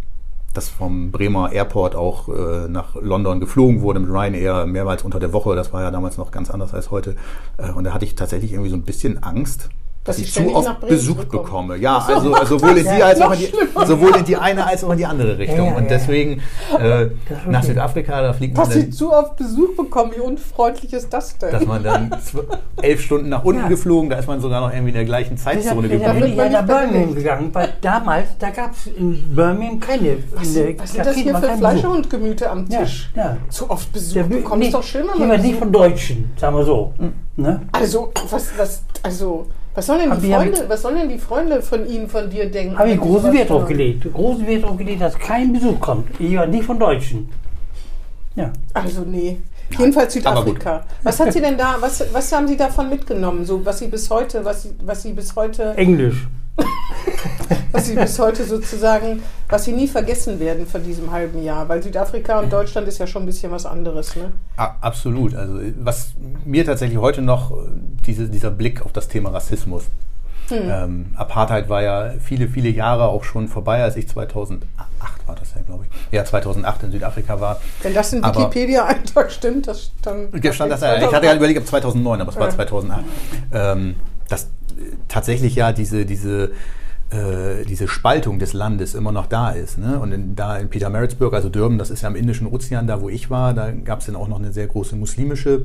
dass vom Bremer Airport auch äh, nach London geflogen wurde mit Ryanair mehrmals unter der Woche. Das war ja damals noch ganz anders als heute. Äh, und da hatte ich tatsächlich irgendwie so ein bisschen Angst, dass, Dass ich zu oft Besuch bekomme. Ja, also, also sowohl in die als auch in die, sowohl in die eine als auch in die andere Richtung. Ja, ja, und ja. deswegen äh, nach. Südafrika, da fliegt man Dass sie dann, zu oft Besuch bekommen, wie unfreundlich ist das denn? dass man dann elf Stunden nach unten Ja. geflogen, da ist man sogar noch irgendwie in der gleichen Zeitzone deshalb bin geblieben. ich ja nach Birmingham gegangen, weil damals, da gab es in Birmingham keine. was, in was da sind das hier für keinen Fleischer Besuch. und Gemüte am Tisch? ja. Zu oft Besuch bekommen ist doch man Lieber nicht von Deutschen, sagen wir so. Ne? Also, was, was, also, was sollen denn Hab die ich- Freunde, was sollen denn die Freunde von Ihnen, von dir denken? Habe ich wenn großen sowas Wert drauf hören? gelegt. Großen Wert drauf gelegt, dass kein Besuch kommt. Lieber nicht von Deutschen. Ja. Also, nee. Jedenfalls aber gut. Südafrika. Was hat sie denn da, was, was haben Sie davon mitgenommen? So, was Sie bis heute, was Sie, was Sie bis heute, Englisch. Was Sie bis heute sozusagen, was Sie nie vergessen werden von diesem halben Jahr? Weil Südafrika und Deutschland ist ja schon ein bisschen was anderes, ne? Absolut. Also was mir tatsächlich heute noch äh, diese, dieser Blick auf das Thema Rassismus. Ähm, Apartheid war ja viele, viele Jahre auch schon vorbei, als ich 2008 war das ja, glaube ich. Ja, 2008 in Südafrika war. Wenn das in Wikipedia-Eintrag stimmt, das dann. Stand das ja. Ich hatte ja überlegt, ob 2009, aber es war Ja. 2008. Ähm, dass äh, tatsächlich ja diese, diese, äh, diese Spaltung des Landes immer noch da ist. Ne? Und in, da in Petermaritzburg, also Durban, das ist ja am Indischen Ozean, da wo ich war, da gab es dann auch noch eine sehr große muslimische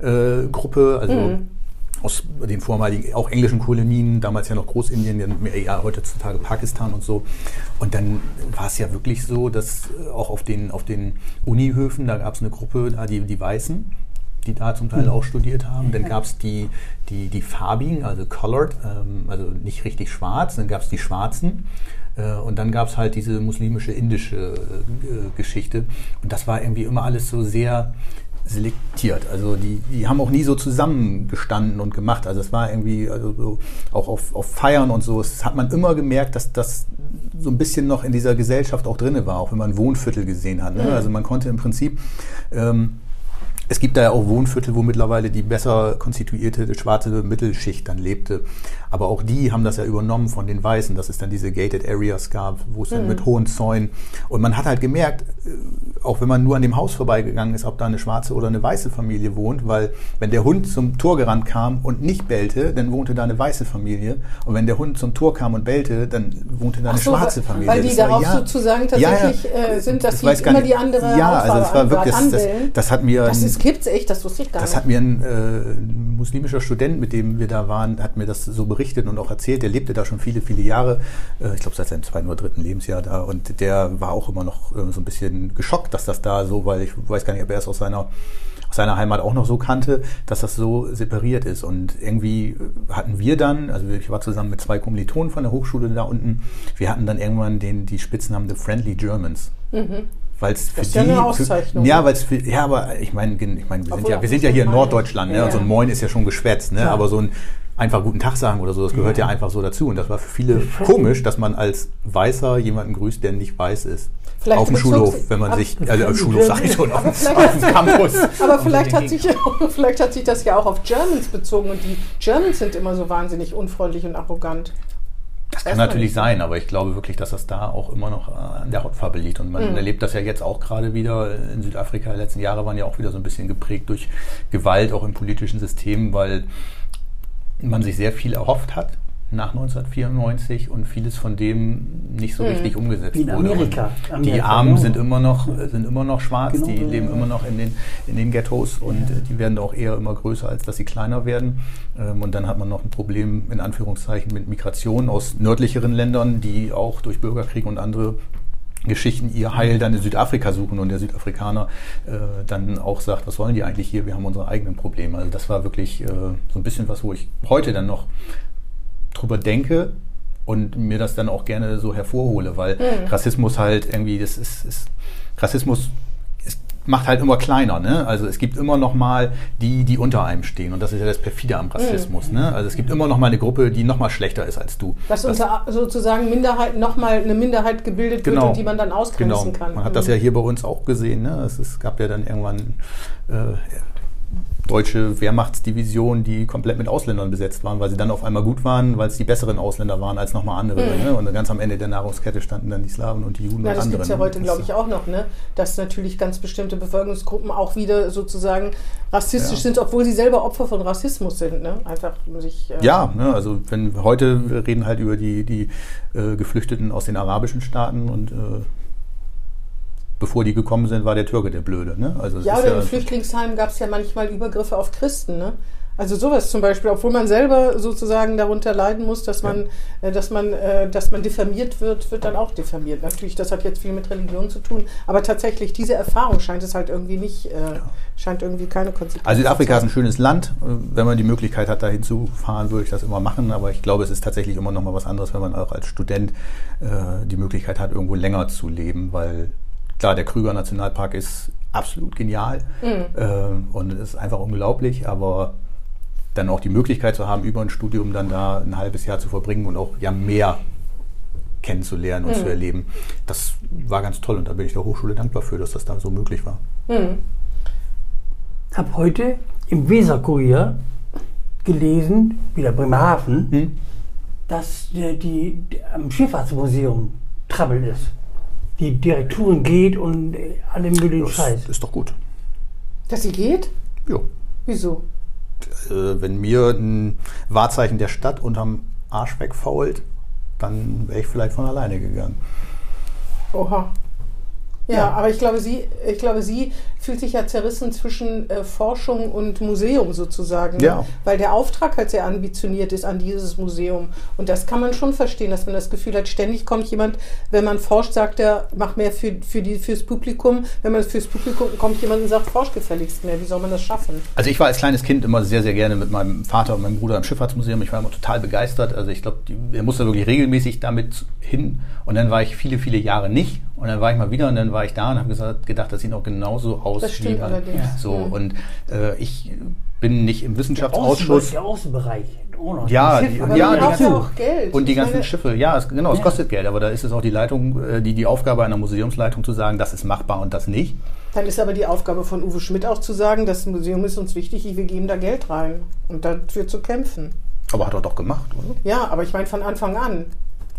äh, Gruppe, also aus den vormaligen, auch englischen Kolonien, damals ja noch Großindien, ja, heutzutage Pakistan und so. Und dann war es ja wirklich so, dass äh, auch auf den, auf den Unihöfen, da gab es eine Gruppe, die, die Weißen, die da zum Teil auch studiert haben. Dann gab es die, die, die Farbigen, also Colored, ähm, also nicht richtig schwarz. Dann gab es die Schwarzen. Äh, und dann gab es halt diese muslimische, indische äh, Geschichte. Und das war irgendwie immer alles so sehr selektiert. Also die, die haben auch nie so zusammengestanden und gemacht. Also es war irgendwie, also so, auch auf, auf Feiern und so, es hat man immer gemerkt, dass das so ein bisschen noch in dieser Gesellschaft auch drinne war, auch wenn man Wohnviertel gesehen hat. Ne? Also man konnte im Prinzip ähm, es gibt da ja auch Wohnviertel, wo mittlerweile die besser konstituierte schwarze Mittelschicht dann lebte. Aber auch die haben das ja übernommen von den Weißen, dass es dann diese Gated Areas gab, wo es dann mit hohen Zäunen. Und man hat halt gemerkt, äh, auch wenn man nur an dem Haus vorbeigegangen ist, ob da eine schwarze oder eine weiße Familie wohnt, weil wenn der Hund zum Tor gerannt kam und nicht bellte, dann wohnte da eine weiße Familie. Und wenn der Hund zum Tor kam und bellte, dann wohnte da eine so, schwarze weil- Familie. weil die Das war- darauf sozusagen tatsächlich, äh, sind, dass sie immer nicht. die andere Ja, also das war wirklich, das, das, das hat mir Das ist, gibt's echt, das wusste ich gar das nicht. hat mir ein, äh, ein muslimischer Student, mit dem wir da waren, hat mir das so berichtet und auch erzählt. Der lebte da schon viele, viele Jahre. Äh, ich glaube, seit seinem zweiten oder dritten Lebensjahr da. Und der war auch immer noch äh, so ein bisschen geschockt, dass das da so, weil ich weiß gar nicht, ob er es aus seiner, seiner Heimat auch noch so kannte, dass das so separiert ist. Und irgendwie äh, hatten wir dann, also ich war zusammen mit zwei Kommilitonen von der Hochschule da unten, wir hatten dann irgendwann den, die Spitznamen The Friendly Germans. Weil es für Das ist die, ja eine für, Auszeichnung. ja, weil es für, ja, aber ich meine, ich meine, wir sind ja, wir sind ja hier in. Norddeutschland, ne? Ja, so ein ja. Moin ist ja schon geschwätzt, ne? Klar. Aber so ein einfach guten Tag sagen oder so, das gehört ja, einfach so dazu. Und das war für viele komisch, dass man als Weißer jemanden grüßt, der nicht weiß ist. Vielleicht auf dem Schulhof, wenn man ab- sich, also auf dem Schulhof sag ich schon, auf auf dem Campus. Aber vielleicht hat, sich, vielleicht hat sich das ja auch auf Germans bezogen und die Germans sind immer so wahnsinnig unfreundlich und arrogant. Das kann natürlich sein, aber ich glaube wirklich, dass das da auch immer noch an der Hautfarbe liegt. Und man erlebt das ja jetzt auch gerade wieder in Südafrika. Die letzten Jahre waren ja auch wieder so ein bisschen geprägt durch Gewalt, auch im politischen System, weil man sich sehr viel erhofft hat nach 1994 und vieles von dem nicht so richtig umgesetzt Wie in wurde. Amerika. Und Die Amerika, Armen ja. sind immer noch sind immer noch schwarz, Genau, die ja, leben ja. immer noch in den in den Ghettos und äh, die werden auch eher immer größer, als dass sie kleiner werden. Ähm, Und dann hat man noch ein Problem in Anführungszeichen mit Migration aus nördlicheren Ländern, die auch durch Bürgerkrieg und andere Geschichten ihr Heil dann in Südafrika suchen und der Südafrikaner äh, dann auch sagt, was sollen die eigentlich hier? Wir haben unsere eigenen Probleme. Also das war wirklich äh, so ein bisschen was, wo ich heute dann noch drüber denke und mir das dann auch gerne so hervorhole, weil Rassismus halt irgendwie, das ist, ist Rassismus macht halt immer kleiner, ne? Also es gibt immer noch mal die, die unter einem stehen und das ist ja das perfide am Rassismus, ne? Also es gibt immer noch mal eine Gruppe, die noch mal schlechter ist als du. Dass Das- unter sozusagen Minderheit nochmal eine Minderheit gebildet wird und die man dann ausgrenzen genau. kann. Man hat das ja hier bei uns auch gesehen. Ne? Es, es gab ja dann irgendwann äh, deutsche Wehrmachtsdivisionen, die komplett mit Ausländern besetzt waren, weil sie dann auf einmal gut waren, weil es die besseren Ausländer waren als nochmal andere. Mhm. Ne? Und ganz am Ende der Nahrungskette standen dann die Slawen und die Juden Ja, und das andere. gibt es ja ne? heute, Das- glaube ich, auch noch, ne? dass natürlich ganz bestimmte Bevölkerungsgruppen auch wieder sozusagen rassistisch Ja. sind, obwohl sie selber Opfer von Rassismus sind. Ne? Einfach sich. äh, Ja, ne, also wenn wir heute wir reden halt über die, die äh, Geflüchteten aus den arabischen Staaten und äh, bevor die gekommen sind, war der Türke der Blöde. Ne? Also Ja, oder in Flüchtlingsheimen gab es ja manchmal Übergriffe auf Christen. Ne? Also sowas zum Beispiel, obwohl man selber sozusagen darunter leiden muss, dass man, äh, dass man, äh, dass man diffamiert wird, wird dann auch diffamiert. Natürlich, das hat jetzt viel mit Religion zu tun, aber tatsächlich diese Erfahrung scheint es halt irgendwie nicht, äh, scheint irgendwie keine Konsequenz. Also Südafrika ist ein schönes Land. Wenn man die Möglichkeit hat, dahin zu fahren, würde ich das immer machen. Aber ich glaube, es ist tatsächlich immer noch mal was anderes, wenn man auch als Student äh, die Möglichkeit hat, irgendwo länger zu leben. Weil klar, der Krüger Nationalpark ist absolut genial äh, und es ist einfach unglaublich. Aber dann auch die Möglichkeit zu haben, über ein Studium dann da ein halbes Jahr zu verbringen und auch ja mehr kennenzulernen und zu erleben, das war ganz toll. Und da bin ich der Hochschule dankbar für, dass das da so möglich war. habe heute im Weserkurier gelesen, wieder Bremerhaven, Hm? dass die, die, die am Schifffahrtsmuseum Trouble ist. Die Direktoren geht und alle möglichen Scheiß. Das ist doch gut. Dass sie geht? Jo. Wieso? äh, wenn mir ein Wahrzeichen der Stadt unterm Arsch wegfault, dann wäre ich vielleicht von alleine gegangen. Oha. Ja, Ja. aber ich glaube, sie, ich glaube, sie fühlt sich ja zerrissen zwischen äh, Forschung und Museum sozusagen. Ja. Weil der Auftrag halt sehr ambitioniert ist an dieses Museum. Und das kann man schon verstehen, dass man das Gefühl hat, ständig kommt jemand, wenn man forscht, sagt er, mach mehr für, für die, fürs Publikum. Wenn man fürs Publikum kommt jemand und sagt, forsch gefälligst mehr. Wie soll man das schaffen? Also ich war als kleines Kind immer sehr, sehr gerne mit meinem Vater und meinem Bruder im Schifffahrtsmuseum. Ich war immer total begeistert. Also ich glaube, er musste wirklich regelmäßig damit hin. Und dann war ich viele, viele Jahre nicht. Und dann war ich mal wieder und dann war ich da und habe gesagt, gedacht, das sieht auch genauso aus Das stimmt wie allerdings. so. Mhm. Und äh, ich bin nicht im Wissenschaftsausschuss. der Außenbereich. auch noch. Ja, Die die- ja, die ja ganzen- auch Geld. Und die ganzen meine, Schiffe, ja, es, genau, es Ja. kostet Geld, aber da ist es auch die Leitung, äh, die, die Aufgabe einer Museumsleitung zu sagen, das ist machbar und das nicht. Dann ist aber die Aufgabe von Uwe Schmidt auch zu sagen, das Museum ist uns wichtig, wir geben da Geld rein und dafür zu kämpfen. Aber hat er doch gemacht, oder? Ja, aber ich meine von Anfang an.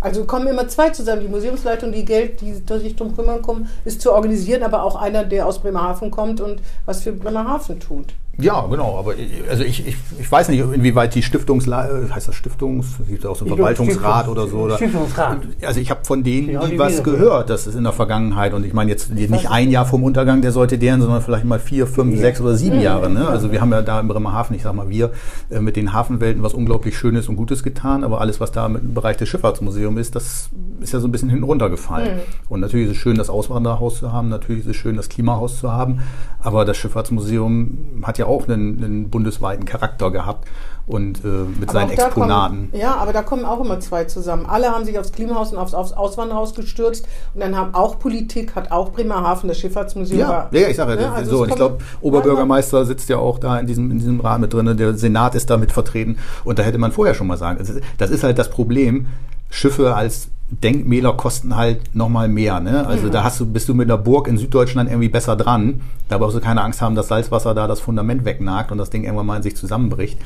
Also kommen immer zwei zusammen. Die Museumsleitung, die Geld, die sich drum kümmern kommen, ist zu organisieren, aber auch einer, der aus Bremerhaven kommt und was für Bremerhaven tut. Ja, genau, aber ich- also ich, ich, ich weiß nicht, inwieweit die Stiftungsleitung, heißt das Stiftungs, es gibt ja auch so einen Verwaltungsrat Stiftungs- oder so. Oder, Stiftungsrat. Also ich habe von denen Ja, die was gehört, das ist in der Vergangenheit und ich meine jetzt nicht ein Jahr vom Untergang der Säute deren, sondern vielleicht mal vier, fünf, Ja. sechs oder sieben Jahre. Ne? Also wir haben ja da in Bremerhaven, ich sag mal wir, äh, mit den Hafenwelten was unglaublich Schönes und Gutes getan, aber alles, was da im Bereich des Schifffahrtsmuseums ist, das ist ja so ein bisschen hinten runtergefallen. Und natürlich ist es schön, das Auswanderhaus zu haben, natürlich ist es schön, das Klimahaus zu haben, aber das Schifffahrtsmuseum hat ja auch einen, einen bundesweiten Charakter gehabt und äh, mit Aber seinen Exponaten. Kommen, ja, aber da kommen auch immer zwei zusammen. Alle haben sich aufs Klimahaus und aufs, aufs Auswanderhaus gestürzt und dann haben auch Politik, hat auch Bremerhaven, das Schifffahrtsmuseum. Ja, war- ja, ja, ich sage ja, Ne, also so. Und ich glaube, Oberbürgermeister sitzt ja auch da in diesem, in diesem Rat mit drin, der Senat ist damit vertreten. Und da hätte man vorher schon mal sagen, das ist halt das Problem. Schiffe als Denkmäler kosten halt nochmal mehr. Ne? Also da hast du, bist du mit einer Burg in Süddeutschland irgendwie besser dran. Da brauchst du keine Angst haben, dass Salzwasser da das Fundament wegnagt und das Ding irgendwann mal in sich zusammenbricht.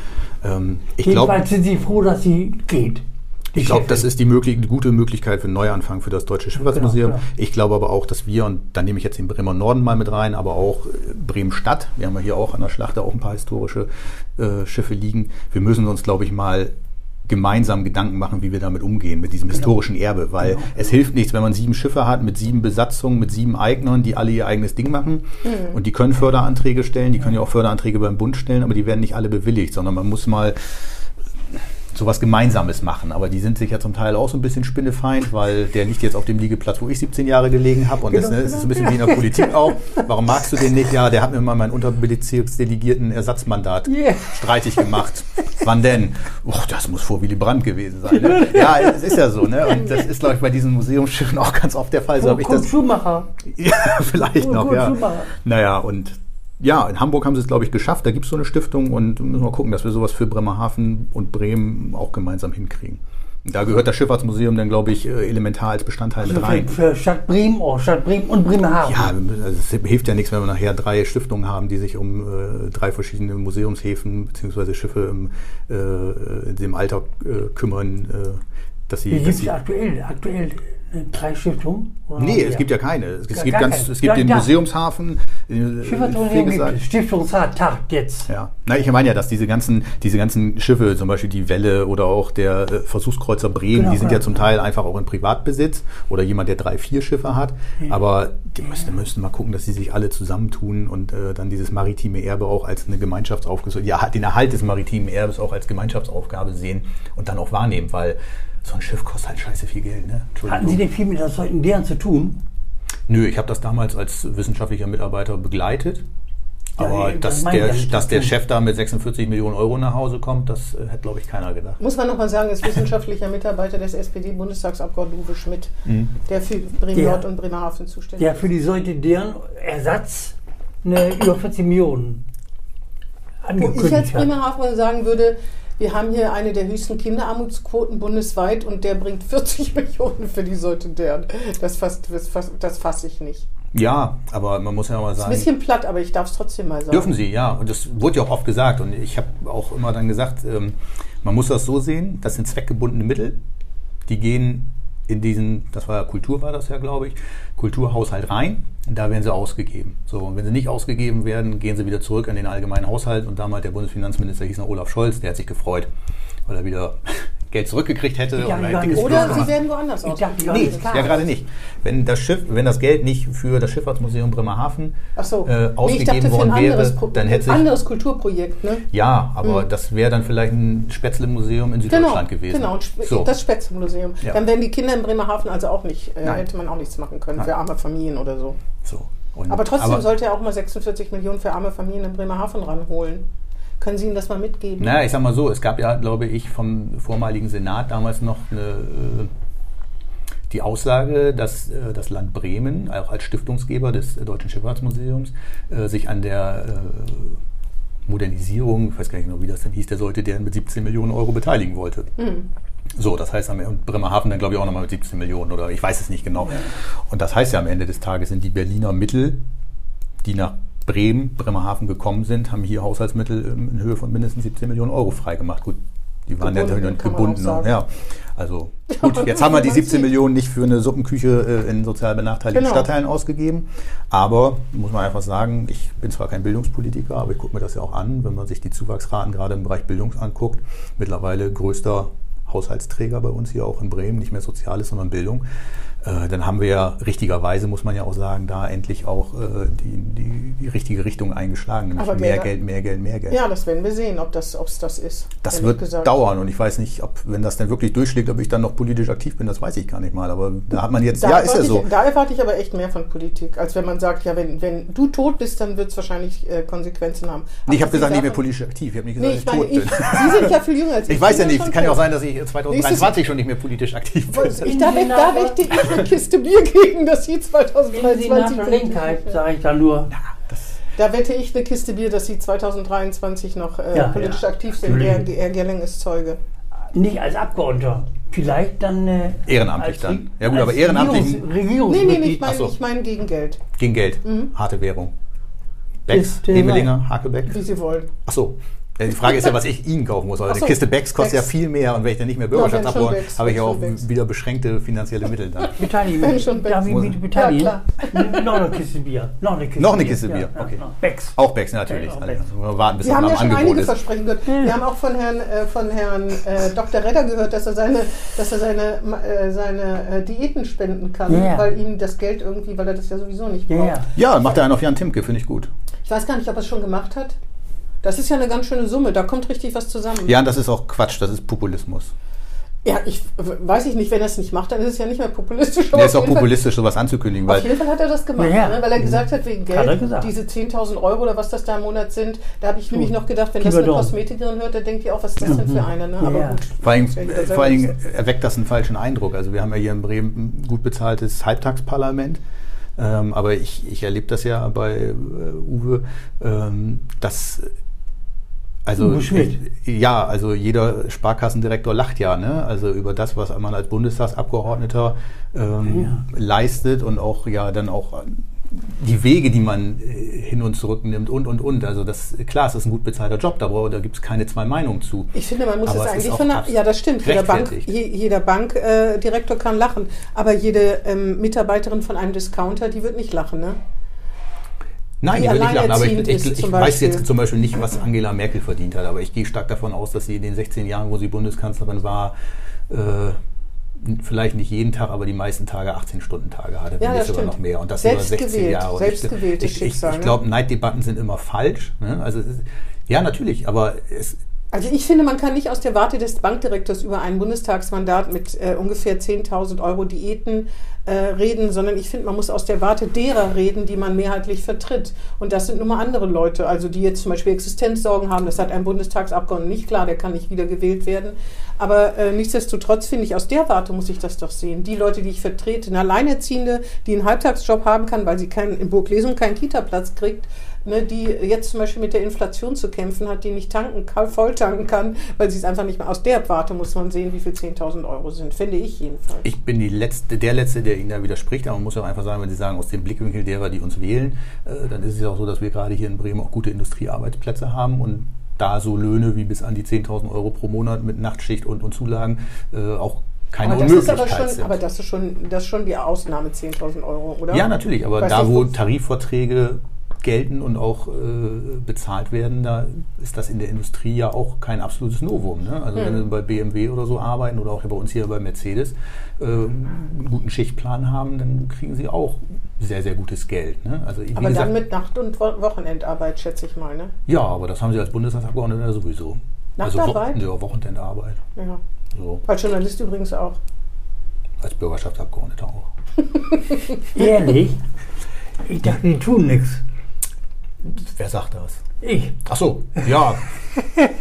Ähm, ich glaube, sind sie froh, dass sie geht. Ich glaube, das ist die mögliche, eine gute Möglichkeit für einen Neuanfang für das Deutsche Schifffahrtsmuseum. Genau, genau. Ich glaube aber auch, dass wir, und da nehme ich jetzt den Bremer Norden mal mit rein, aber auch äh, Bremen-Stadt, wir haben ja hier auch an der Schlachte auch ein paar historische äh, Schiffe liegen. Wir müssen uns, glaube ich, mal gemeinsam Gedanken machen, wie wir damit umgehen, mit diesem historischen Erbe, weil Genau. es hilft nichts, wenn man sieben Schiffe hat mit sieben Besatzungen, mit sieben Eignern, die alle ihr eigenes Ding machen. Und die können Förderanträge stellen, die können ja auch Förderanträge beim Bund stellen, aber die werden nicht alle bewilligt, sondern man muss mal sowas Gemeinsames machen. Aber die sind sich ja zum Teil auch so ein bisschen spinnefeind, weil der liegt jetzt auf dem Liegeplatz, wo ich 17 Jahre gelegen habe. Und das, ne, das ist ein bisschen wie in der Politik auch. Warum magst du den nicht? Ja, der hat mir mal mein Unterbezirksdelegierten Ersatzmandat Yeah. streitig gemacht. Wann denn? Och, das muss vor Willy Brandt gewesen sein. Ne? Ja, es ist ja so. Ne? Und das ist, glaube ich, bei diesen Museumsschiffen auch ganz oft der Fall. So habe ich Kurt das Schumacher. ja, vielleicht Gut, noch, ja. Naja, und ja, in Hamburg haben sie es, glaube ich, geschafft. Da gibt es so eine Stiftung und müssen wir gucken, dass wir sowas für Bremerhaven und Bremen auch gemeinsam hinkriegen. Da gehört das Schifffahrtsmuseum dann, glaube ich, äh, elementar als Bestandteil mit Also rein. für, Stadt Bremen, auch Stadt Bremen und Bremerhaven. Ja, also es hilft ja nichts, wenn wir nachher drei Stiftungen haben, die sich um äh, drei verschiedene Museumshäfen bzw. Schiffe im, äh, in dem Alter äh, kümmern, äh, dass sie. Wie gibt es aktuell, aktuell äh, drei Stiftungen? Oder nee, es gibt ja keine. Es, Gar- gibt, ganz, keine. es gibt Ja, den ja. Museumshafen. äh, es. Stiftungsrat jetzt. Ja, na, ich meine ja, dass diese ganzen, diese ganzen Schiffe, zum Beispiel die Welle oder auch der äh, Versuchskreuzer Bremen, Genau, die sind genau. ja zum Teil einfach auch in Privatbesitz oder jemand, der drei, vier Schiffe hat. Aber die müssen, müssen mal gucken, dass sie sich alle zusammentun und äh, dann dieses maritime Erbe auch als eine Gemeinschaftsaufgabe, ja, den Erhalt des maritimen Erbes auch als Gemeinschaftsaufgabe sehen und dann auch wahrnehmen, weil so ein Schiff kostet halt scheiße viel Geld. Ne? Hatten Sie denn viel mit in deren zu tun? Nö, ich habe das damals als wissenschaftlicher Mitarbeiter begleitet. Ja, Aber das dass, der, ja. dass der Chef da mit 46 Millionen Euro nach Hause kommt, das äh, hätte, glaube ich, keiner gedacht. Muss man nochmal sagen, ist wissenschaftlicher Mitarbeiter des SPD-Bundestagsabgeordneten Uwe Schmidt, Mhm. der für Bremen Der- Nord und Bremerhaven zuständig Der ist. für die Leute deren Ersatz eine über 40 Millionen Wo angekündigt ich als hat. Bremerhavener sagen würde, wir haben hier eine der höchsten Kinderarmutsquoten bundesweit und der bringt 40 Millionen für die Soldaten. Das, fasst- das, fass- das fasse ich nicht. Ja, aber man muss ja mal Ist ein sagen, bisschen platt, aber ich darf es trotzdem mal sagen. dürfen sie, ja. Und das wurde ja auch oft gesagt. Und ich habe auch immer dann gesagt, ähm, man muss das so sehen, das sind zweckgebundene Mittel, die gehen in diesen, das war ja Kultur, war das ja, glaube ich, Kulturhaushalt rein. Da werden sie ausgegeben. So, und wenn sie nicht ausgegeben werden, gehen sie wieder zurück in den allgemeinen Haushalt. Und damals der Bundesfinanzminister hieß noch Olaf Scholz, der hat sich gefreut, weil er wieder Geld zurückgekriegt hätte. Ja, ein nicht. Plus Oder sie werden woanders Ich aus. dachte, ja, Nee, das ist klar. ja gerade nicht. Wenn das Schiff, wenn das Geld nicht für das Schifffahrtsmuseum Bremerhaven Ach so. äh, Nee, ich ausgegeben dachte für worden ein wäre, dann hätte sich anderes Kulturprojekt. Ne? ja, aber das wäre dann vielleicht ein Spätzle-Museum in Genau, Süddeutschland gewesen. genau und Sp- So. das Spätzle-Museum. Ja. Dann wären die Kinder in Bremerhaven also auch nicht, äh, hätte man auch nichts machen können Nein. für arme Familien oder so. so. Und, Aber trotzdem aber, sollte er auch mal 46 Millionen für arme Familien in Bremerhaven ranholen. Können Sie ihm das mal mitgeben? Naja, ich sag mal so, es gab ja, glaube ich, vom vormaligen Senat damals noch eine, äh, die Aussage, dass äh, das Land Bremen, auch als Stiftungsgeber des Deutschen Schifffahrtsmuseums, äh, sich an der Modernisierung, ich weiß gar nicht genau, wie das denn hieß, der sollte deren mit 17 Millionen Euro beteiligen wollte. Hm. So, das heißt, am und Bremerhaven dann glaube ich auch nochmal mit 17 Millionen oder ich weiß es nicht genau. Und das heißt ja am Ende des Tages sind die Berliner Mittel, die nach Bremen, Bremerhaven gekommen sind, haben hier Haushaltsmittel ähm, in Höhe von mindestens 17 Millionen Euro freigemacht. Gut, die waren Gebunden, ja man gebunden. Ja, also gut, jetzt haben wir die 17 Millionen nicht für eine Suppenküche äh, in sozial benachteiligten Genau. Stadtteilen ausgegeben. Aber muss man einfach sagen, ich bin zwar kein Bildungspolitiker, aber ich gucke mir das ja auch an, wenn man sich die Zuwachsraten gerade im Bereich Bildung anguckt. Mittlerweile größter Haushaltsträger bei uns hier auch in Bremen, nicht mehr Soziales, sondern Bildung. Äh, dann haben wir ja richtigerweise, muss man ja auch sagen, da endlich auch äh, die, die, die richtige Richtung eingeschlagen. Nämlich Aber mehr Gelder- Geld, mehr Geld, mehr Geld. Ja, das werden wir sehen, ob das, ob's das ist. Das wird gesagt. dauern und ich weiß nicht, ob, wenn das dann wirklich durchschlägt, ob ich dann noch politisch aktiv bin, das weiß ich gar nicht mal. Aber da hat man jetzt, Da ja, ist ja erwarte so. Ich, da erwarte ich aber echt mehr von Politik, als wenn man sagt, ja, wenn, wenn du tot bist, dann wird es wahrscheinlich äh, Konsequenzen haben. Nee, ich habe gesagt, nicht mehr politisch aktiv. Ich habe nicht gesagt, Nee, ich dass ich meine, tot ich, bin. Sie sind ja viel jünger als ich. Ich weiß ja nicht, es kann ja auch sein, dass ich 2023 schon nicht mehr politisch aktiv bin. Ich, da, da wette ich eine Kiste Bier gegen, dass Sie In 2023 der Verlinkheit sage ich dann nur, Da wette ich eine Kiste Bier, dass Sie 2023 noch äh, Ja, politisch ja. aktiv sind. Herr, Herr Gerling ist Zeuge. nicht als Abgeordneter, vielleicht dann äh, Ehrenamtlich dann. Ja gut, aber ehrenamtlich Regierungs Nee, nee, nee, ich meine so. ich mein gegen Geld, gegen Geld. Mhm. Harte Währung. Becks, Hemelinger, Hakebeck. wie Sie wollen. Ach so. Ja, Die Frage ist ja, was ich Ihnen kaufen muss. Aber Ach eine so. Kiste Becks kostet ja Becks. viel mehr und wenn ich dann nicht mehr Ja, Bürgerschaftsabgeordneter schon Becks, habe ich ja auch Becks. wieder beschränkte finanzielle Mittel dann. Schon Darf ich mich beteiligen? Ja, noch eine Kiste Bier. Noch eine Kiste Noch eine Bier. Kiste Bier, Ja, okay. ja, Becks. Auch Becks natürlich. Ja, auch Also, Becks. wir warten, bis Wir haben mal ja schon Angebot einige ist. Versprechen gehört. Wir haben auch von Herrn, äh, von Herrn äh, Dr. Redder gehört, dass er seine, dass er seine, äh, seine äh, Diäten spenden kann, Ja, ja. weil ihm das Geld irgendwie, weil er das ja sowieso nicht Ja, braucht. ja. Ja, macht er einen auf Jan Timke, finde ich gut. Ich weiß gar nicht, ob er es schon gemacht hat. Das ist ja eine ganz schöne Summe, da kommt richtig was zusammen. Ja, und das ist auch Quatsch, das ist Populismus. Ja, ich weiß ich nicht, wenn er es nicht macht, dann ist es ja nicht mehr populistisch. auf ist auch Fall- populistisch, sowas anzukündigen, Auf jeden Fall hat er das gemacht, Ja, ja. Ne? weil er gesagt hat, wegen Hat er Geld, gesagt. diese 10.000 Euro oder was das da im Monat sind, da habe ich nämlich noch gedacht, wenn das eine. Kosmetikerin hört, dann denkt die auch, was ist das denn für eine? Ne? Aber ja. gut. Vor jeder äh, vor allem wissen. erweckt das einen falschen Eindruck. Also wir haben ja hier in Bremen ein gut bezahltes Halbtagsparlament. Ähm, aber ich, ich erlebe das ja bei äh, Uwe, ähm, dass Also ich- ja, also jeder Sparkassendirektor lacht ja, ne? Also über das, was man als Bundestagsabgeordneter ähm, leistet und auch ja dann auch die Wege, die man äh, hin und zurück nimmt und und und. Also das klar, es ist ein gut bezahlter Job, da, da gibt es keine zwei Meinungen zu. Ich finde, man muss Aber es eigentlich von der, ja, das stimmt. Jeder Bank, je, jeder Bankdirektor äh, Direktor kann lachen, aber jede ähm, Mitarbeiterin von einem Discounter, die wird nicht lachen, ne? Nein, die will nicht lachen, aber ich, ich, ich weiß jetzt zum Beispiel nicht, was Angela Merkel verdient hat, aber ich gehe stark davon aus, dass sie in den 16 Jahren, wo sie Bundeskanzlerin war, äh, vielleicht nicht jeden Tag, aber die meisten Tage 18-Stunden-Tage hatte, Ja, wenn das nicht sogar stimmt. noch mehr. Und das Selbst über 16 gewählt, Jahre. Und selbst ich, ich, ich, Schicksal, ich ne? glaube, Neiddebatten sind immer falsch. Ne? Also, ist, ja, natürlich, aber es, Also ich finde, man kann nicht aus der Warte des Bankdirektors über ein Bundestagsmandat mit äh, ungefähr 10.000 Euro Diäten äh, reden, sondern ich finde, man muss aus der Warte derer reden, die man mehrheitlich vertritt. Und das sind nun mal andere Leute, also die jetzt zum Beispiel Existenzsorgen haben. Das hat ein Bundestagsabgeordneter nicht klar, der kann nicht wieder gewählt werden. Aber äh, nichtsdestotrotz finde ich, aus der Warte muss ich das doch sehen. Die Leute, die ich vertrete, eine Alleinerziehende, die einen Halbtagsjob haben kann, weil sie keinen, in Burglesung keinen Kita-Platz kriegt, ne, die jetzt zum Beispiel mit der Inflation zu kämpfen hat, die nicht tanken kann, voll tanken kann, weil sie es einfach nicht mehr aus der Warte muss man sehen, wie viel 10.000 Euro sind, finde ich jedenfalls. Ich bin die Letzte, der Letzte, der Ihnen da widerspricht, aber man muss ja auch einfach sagen, wenn Sie sagen, aus dem Blickwinkel derer, die uns wählen, äh, dann ist es ja auch so, dass wir gerade hier in Bremen auch gute Industriearbeitsplätze haben und da so Löhne wie bis an die 10.000 Euro pro Monat mit Nachtschicht und, und Zulagen äh, auch keine aber das ist Unmöglichkeit aber schon, sind. aber das ist schon, das ist schon die Ausnahme 10.000 Euro, oder? ja, natürlich, aber Weiß da, wo- Tarifverträge gelten und auch äh, bezahlt werden, da ist das in der Industrie ja auch kein absolutes Novum. Ne? Also wenn Hm. Sie bei BMW oder so arbeiten oder auch bei uns hier bei Mercedes äh, einen guten Schichtplan haben, dann kriegen Sie auch sehr, sehr gutes Geld. Ne? Also, aber gesagt, dann mit Nacht- und Wo- Wochenendarbeit, schätze ich mal, ne? ja, aber das haben Sie als Bundestagsabgeordneter sowieso. Nachtarbeit? Also Wo ja, Wochenendarbeit. Ja. So, Als Journalist übrigens auch. als Bürgerschaftsabgeordneter auch. Ehrlich? Ich dachte, die tun nichts. Wer sagt das? Ich. Ach so, ja.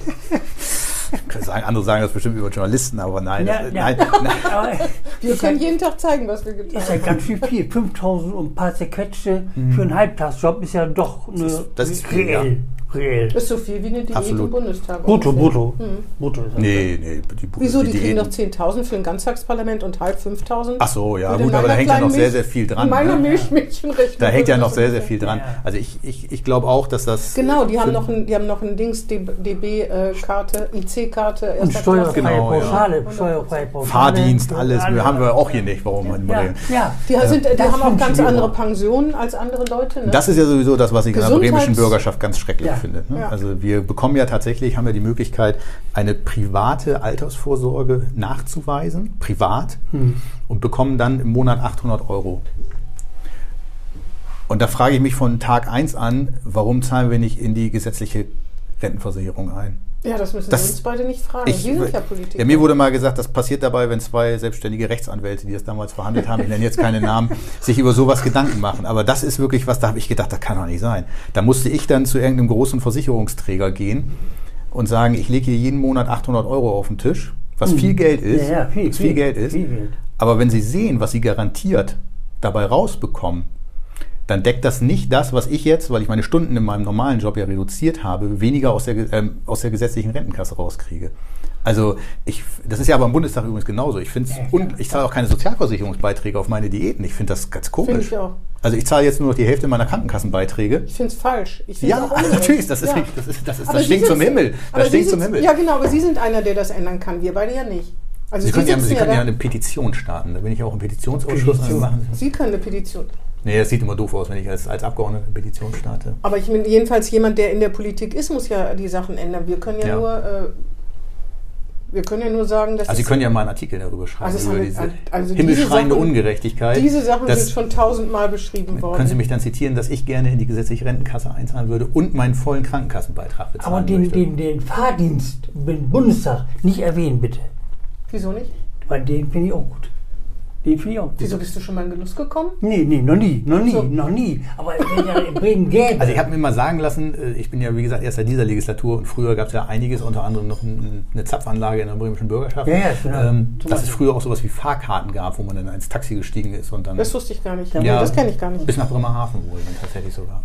Sagen, andere sagen das bestimmt über Journalisten, aber nein. Ja, äh, ja. nein, nein. Aber Wir können ja, jeden Tag zeigen, was wir getan ist ja haben. ganz schön viel. 5000 und ein paar zerquetschte für einen Halbtagsjob ist ja doch eine, Mhm. ist- das ist viel, reell. Reell. Das ist so viel wie eine Diät Absolut. im Bundestag. Brutto, brutto. Brutto ist das. Nee, nee. Die, Wieso? Die, kriegen Diäten- doch 10.000 für ein Ganztagsparlament und halb 5.000? Ach so, ja, gut, aber da hängt ja noch sehr, sehr viel dran. In meiner Ne? Milchmädchenrechnung. Da hängt ja noch sehr, sehr viel dran. Ja. Also ich, ich, ich glaube auch, dass das. Genau, die haben noch ein, die haben noch ein Dings, DB-Karte, IC-Karte. Und steuerfreie Genau, ja. Pauschale. Steuerfreie Pauschale. Fahrdienst, alles. Wir haben wir auch hier nicht. Warum? Ja, ja. Die, sind, die haben auch ganz andere. Pensionen als andere Leute. Ne? Das ist ja sowieso das, was ich in der bremischen Bürgerschaft ganz schrecklich Ja. Finde. Ne? Ja. Also wir bekommen ja tatsächlich, haben ja die Möglichkeit, eine private Altersvorsorge nachzuweisen, privat, Hm. und bekommen dann im Monat 800 Euro. Und da frage ich mich von Tag 1 an, warum zahlen wir nicht in die gesetzliche Rentenversicherung ein? Ja, das müssen Das- Sie uns beide nicht fragen. Ich, Sie sind ja Politiker. ja, mir wurde mal gesagt, das passiert dabei, wenn zwei selbstständige Rechtsanwälte, die das damals verhandelt haben, ich nenne jetzt keine Namen, sich über sowas Gedanken machen. Aber das ist wirklich was, da habe ich gedacht, das kann doch nicht sein. Da musste ich dann zu irgendeinem großen Versicherungsträger gehen und sagen, ich lege hier jeden Monat 800 Euro auf den Tisch, was viel Geld ist, Mhm. Ja, ja, viel, was viel, Geld ist. Viel Geld. Aber wenn Sie sehen, was Sie garantiert dabei rausbekommen, dann deckt das nicht das, was ich jetzt, weil ich meine Stunden in meinem normalen Job ja reduziert habe, weniger aus der, ähm, aus der gesetzlichen Rentenkasse rauskriege. Also ich, das ist ja aber im Bundestag übrigens genauso. Ich finde Ja, und ich zahle auch keine Sozialversicherungsbeiträge auf meine Diäten. Ich finde das ganz komisch. Finde ich auch. Also ich zahle jetzt nur noch die Hälfte meiner Krankenkassenbeiträge. Ich finde es falsch. Ich find's Ja, ungerecht. natürlich, das ist, Ja. das ist, das ist, das Sie stinkt zum Himmel. Das Sie stinkt zum Himmel. Ja, genau, aber Sie sind einer, der das ändern kann. Wir beide ja nicht. Also Sie können, ja, Sie können ja eine Petition starten. Da bin ich auch im Petitionsausschuss. Petition. Machen Sie- Sie können eine Petition. Nee, das sieht immer doof aus, wenn ich als, als Abgeordneter eine Petition starte. Aber ich meine, jedenfalls jemand, der in der Politik ist, muss ja die Sachen ändern. Wir können ja, Ja. nur, äh, wir können ja nur sagen, dass Also Sie können ja mal einen Artikel darüber schreiben, Also über diese also diese himmelschreiende Sachen- Ungerechtigkeit. diese Sachen sind schon tausendmal beschrieben worden. Können Sie mich dann zitieren, dass ich gerne in die gesetzliche Rentenkasse einzahlen würde und meinen vollen Krankenkassenbeitrag bezahlen Aber den, möchte? den, den Fahrdienst im Bundestag nicht erwähnen, bitte. Wieso nicht? Weil den finde ich auch gut. Den finde ich auch gut. Wieso bist du schon mal in Genuss gekommen? Nee, nee, noch nie, noch nie, So. noch nie. Aber wenn ja in Bremen gäbe. Also ich habe mir mal sagen lassen, äh, ich bin ja wie gesagt erst seit dieser Legislatur und früher gab es ja einiges, unter anderem noch ein- eine Zapfanlage in der bremischen Bürgerschaft, Ja, ja, genau. ähm, dass es früher auch sowas wie Fahrkarten gab, wo man dann ins Taxi gestiegen ist und dann Das wusste ich gar nicht. Ja, das kenne ich gar nicht. bis nach Bremerhaven wohl dann tatsächlich sogar.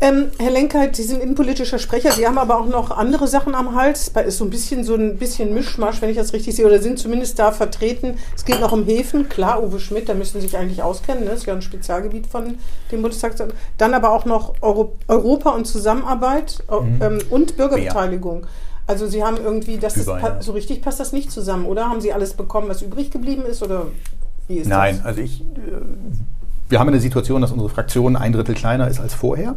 Ähm, Herr Lenkheit, Sie sind innenpolitischer Sprecher, Sie haben aber auch noch andere Sachen am Hals. Da ist so ein bisschen so ein bisschen Mischmasch, wenn ich das richtig sehe, oder sind zumindest da vertreten. Es geht noch um Häfen, klar, Uwe Schmidt, da müssen Sie sich eigentlich auskennen, ne? das ist ja ein Spezialgebiet von dem Bundestag. Dann aber auch noch Euro Europa und Zusammenarbeit Mhm. ähm, und Bürgerbeteiligung. Also Sie haben irgendwie, das Über, ja. so richtig passt das nicht zusammen, oder? Haben Sie alles bekommen, was übrig geblieben ist, oder wie ist Nein, das? also ich, äh, wir haben eine Situation, dass unsere Fraktion ein Drittel kleiner ist als vorher.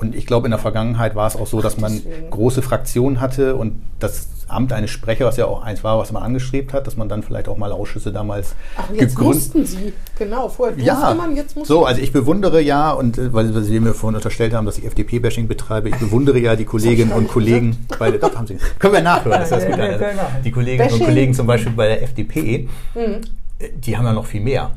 Und ich glaube, in der Vergangenheit war es auch so, dass man deswegen. große Fraktionen hatte und das Amt eines Sprechers ja auch eins war, was man angestrebt hat, dass man dann vielleicht auch mal Ausschüsse damals Ach, jetzt gegründet mussten Sie, genau, vorher durfte ja, man, jetzt muss so, also ich bewundere ja, und äh, weil, weil Sie mir vorhin unterstellt haben, dass ich FDP-Bashing betreibe, ich bewundere ja die Kolleginnen und nicht Kollegen bei der, doch, haben Sie, können wir nachhören, das ist das Ja, Gute. ja, Also, die Kolleginnen und. Kollegen zum Beispiel bei der FDP, Mhm. Die haben ja noch viel mehr.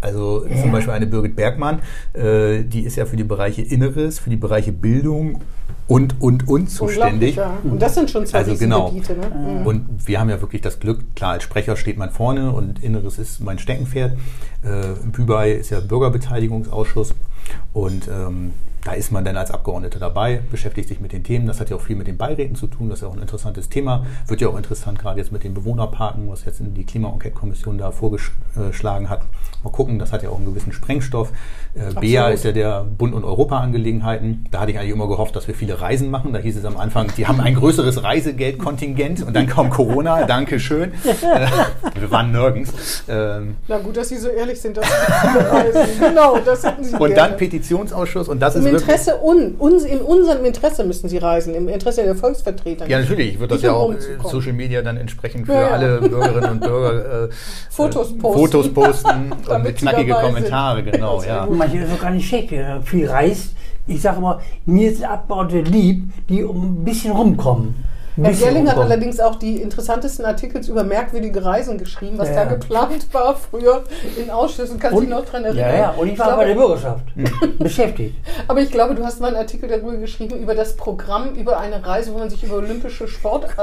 Also zum Beispiel eine Birgit Bergmann, äh, die ist ja für die Bereiche Inneres, für die Bereiche Bildung und, und, und zuständig. ja. Und das sind schon zwei Also genau. Riesengebiete, ne? Mhm. Und wir haben ja wirklich das Glück, klar, als Sprecher steht man vorne und Inneres ist mein Steckenpferd. Äh, Im Bübei ist ja Bürgerbeteiligungsausschuss und ähm, da ist man dann als Abgeordneter dabei, beschäftigt sich mit den Themen. Das hat ja auch viel mit den Beiräten zu tun. Das ist ja auch ein interessantes Thema. Wird ja auch interessant, gerade jetzt mit den Bewohnerparken, was jetzt in die Klima-Enquete-Kommission da vorgeschlagen hat. Mal gucken, das hat ja auch einen gewissen Sprengstoff. Äh, BEA ist ja der Bund- und Europa-Angelegenheiten. Da hatte ich eigentlich immer gehofft, dass wir viele Reisen machen. Da hieß es am Anfang, die haben ein größeres Reisegeldkontingent und dann kam Corona. Dankeschön. Äh, wir waren nirgends. Ähm, Na gut, dass Sie so ehrlich sind, dass Sie beweisen. Genau, das hätten Sie und gerne. dann Petitionsausschuss und das ist. Interesse, un, uns, in unserem Interesse müssen Sie reisen, im Interesse der Volksvertreter. Ja, natürlich wird das Nicht ja auch äh, rumzukommen. Social Media dann entsprechend für Ja, ja. alle Bürgerinnen und Bürger äh, Fotos äh, posten. Fotos posten und mit knackige dabei sind. Kommentare, genau, Das ja. Manche ist auch gar nicht schlecht, wer viel reist. Ich sage immer, mir ist Abgeordnete lieb, die um ein bisschen rumkommen. Herr Gerling hat allerdings auch die interessantesten Artikel über merkwürdige Reisen geschrieben, was Ja. da geplant war früher in Ausschüssen. Kannst du dich noch dran erinnern? Ja, ja, und ich war glaube, bei der Bürgerschaft beschäftigt. Aber ich glaube, du hast mal einen Artikel darüber geschrieben, über das Programm, über eine Reise, wo man sich über olympische Sport...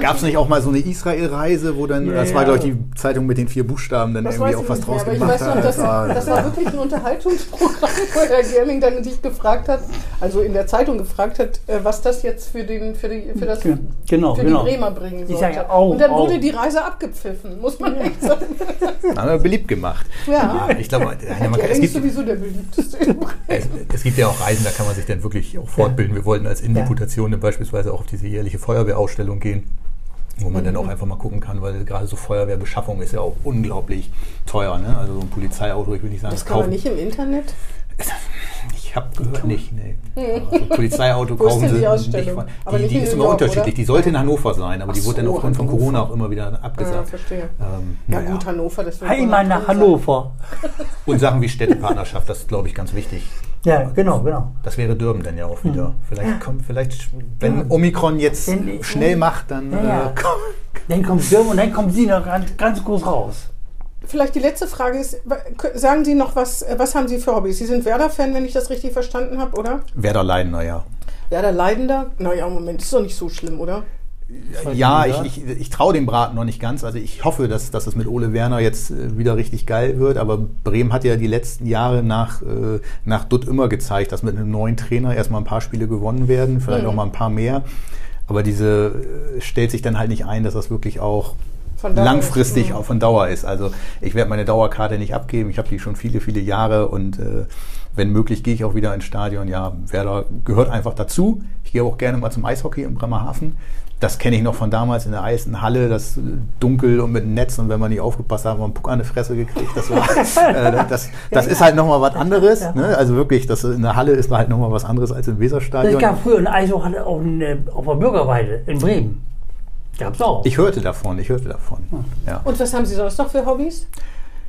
Gab es nicht auch mal so eine Israel-Reise, wo dann, Ja, das war ja. glaube ich die Zeitung mit den vier Buchstaben, dann Das irgendwie auch ich was mehr, draus aber ich gemacht weiß noch, hat. das, war- das war wirklich ein Unterhaltungsprogramm, wo Herr Gerling dann dich gefragt hat, also in der Zeitung gefragt hat, äh, was das jetzt für, den, für, die, für, das, Ja, genau, für genau. die Bremer bringen sollte. ja, au, Und dann au. wurde die Reise abgepfiffen, muss man echt sagen. Haben wir beliebt gemacht. Ja. ich glaube, man kann- es gibt, sowieso der beliebteste es, es gibt ja auch Reisen, da kann man sich dann wirklich auch fortbilden. Wir wollten als Innendeputation dann beispielsweise auch auf diese jährliche Feuerwehrausstellung gehen, wo man Mhm. dann auch einfach mal gucken kann, weil gerade so Feuerwehrbeschaffung ist ja auch unglaublich teuer. Ne? Also so ein Polizeiauto, ich will nicht sagen, Das kann man kaufen- nicht im Internet. Ich habe gehört nicht, nee. Aber so ein Polizeiauto kaufen sie nicht. von- Aber Die, nicht die ist immer York, unterschiedlich. oder? Die sollte in Hannover sein, aber Ach die wurde dann so, aufgrund von. Corona auch immer wieder Ja, abgesagt. verstehe. Ähm, Ja, naja. gut, Hannover, das wohl nach. Hannover. Und Sachen wie Städtepartnerschaft, das ist, glaube ich, ganz wichtig. Ja, genau, genau. Das wäre Dürben dann ja auch wieder. Vielleicht kommt, vielleicht, wenn Ja. Omikron jetzt Wenn- schnell macht, dann Ja, ja. äh, kommt- Dann kommt Dürr und dann kommt sie noch ganz, ganz groß raus. Vielleicht die letzte Frage ist, sagen Sie noch was, äh, was haben Sie für Hobbys? Sie sind Werder-Fan, wenn ich das richtig verstanden habe, oder? Werder Leidner, ja. Werder-Leidender? Naja, Moment, ist doch nicht so schlimm, oder? Ja, Ja. ich, ich, ich traue dem Braten noch nicht ganz. Also ich hoffe, dass, dass es mit Ole Werner jetzt äh, wieder richtig geil wird. Aber Bremen hat ja die letzten Jahre nach, äh, nach Dutt immer gezeigt, dass mit einem neuen Trainer erstmal ein paar Spiele gewonnen werden, vielleicht Mhm. auch mal ein paar mehr. Aber diese äh, stellt sich dann halt nicht ein, dass das wirklich auch langfristig ist. Auch von Dauer ist. Also ich werde meine Dauerkarte nicht abgeben. Ich habe die schon viele, viele Jahre und äh, wenn möglich gehe ich auch wieder ins Stadion. Ja, Werder gehört einfach dazu. Ich gehe auch gerne mal zum Eishockey in Bremerhaven. Das kenne ich noch von damals in der Eisen Halle, das äh, dunkel und mit dem Netz und wenn man nicht aufgepasst hat, hat man einen Puck an die Fresse gekriegt. Das, war, äh, das, das ist halt nochmal was anderes. Ja. Ne? Also wirklich, das in der Halle ist halt nochmal was anderes als im Es Weserstadion. gab früher eine Eishockey auf, auf der Bürgerweide in Bremen. Gab's auch. Ich hörte davon, ich hörte davon. Ja. Und was haben Sie sonst noch für Hobbys?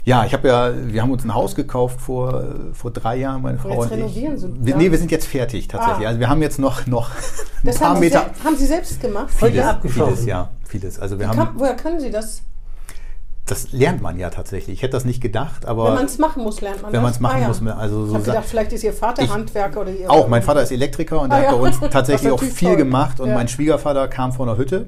Ja, ich habe ja, wir haben uns ein Haus gekauft vor, vor drei Jahren, meine Frau jetzt und ich. renovieren Sie, wir, ja? Nee, wir sind jetzt fertig tatsächlich. Ah. Also wir haben jetzt noch, noch ein Das paar haben, Sie Meter. sel- haben Sie selbst gemacht? Vieles, abgeschlossen. vieles, ja, vieles. Also wir Kann, haben, woher können Sie das? das lernt man ja tatsächlich. Ich hätte das nicht gedacht, aber Wenn man es machen muss, lernt man wenn das? man es machen Ah, ja. muss, also Ich so habe Sa- gedacht, vielleicht ist Ihr Vater Ich- Handwerker oder Ihr... auch. Mein Vater ist Elektriker und der Ah, hat ja. bei uns tatsächlich auch viel toll. gemacht und Ja. mein Schwiegervater kam von der Hütte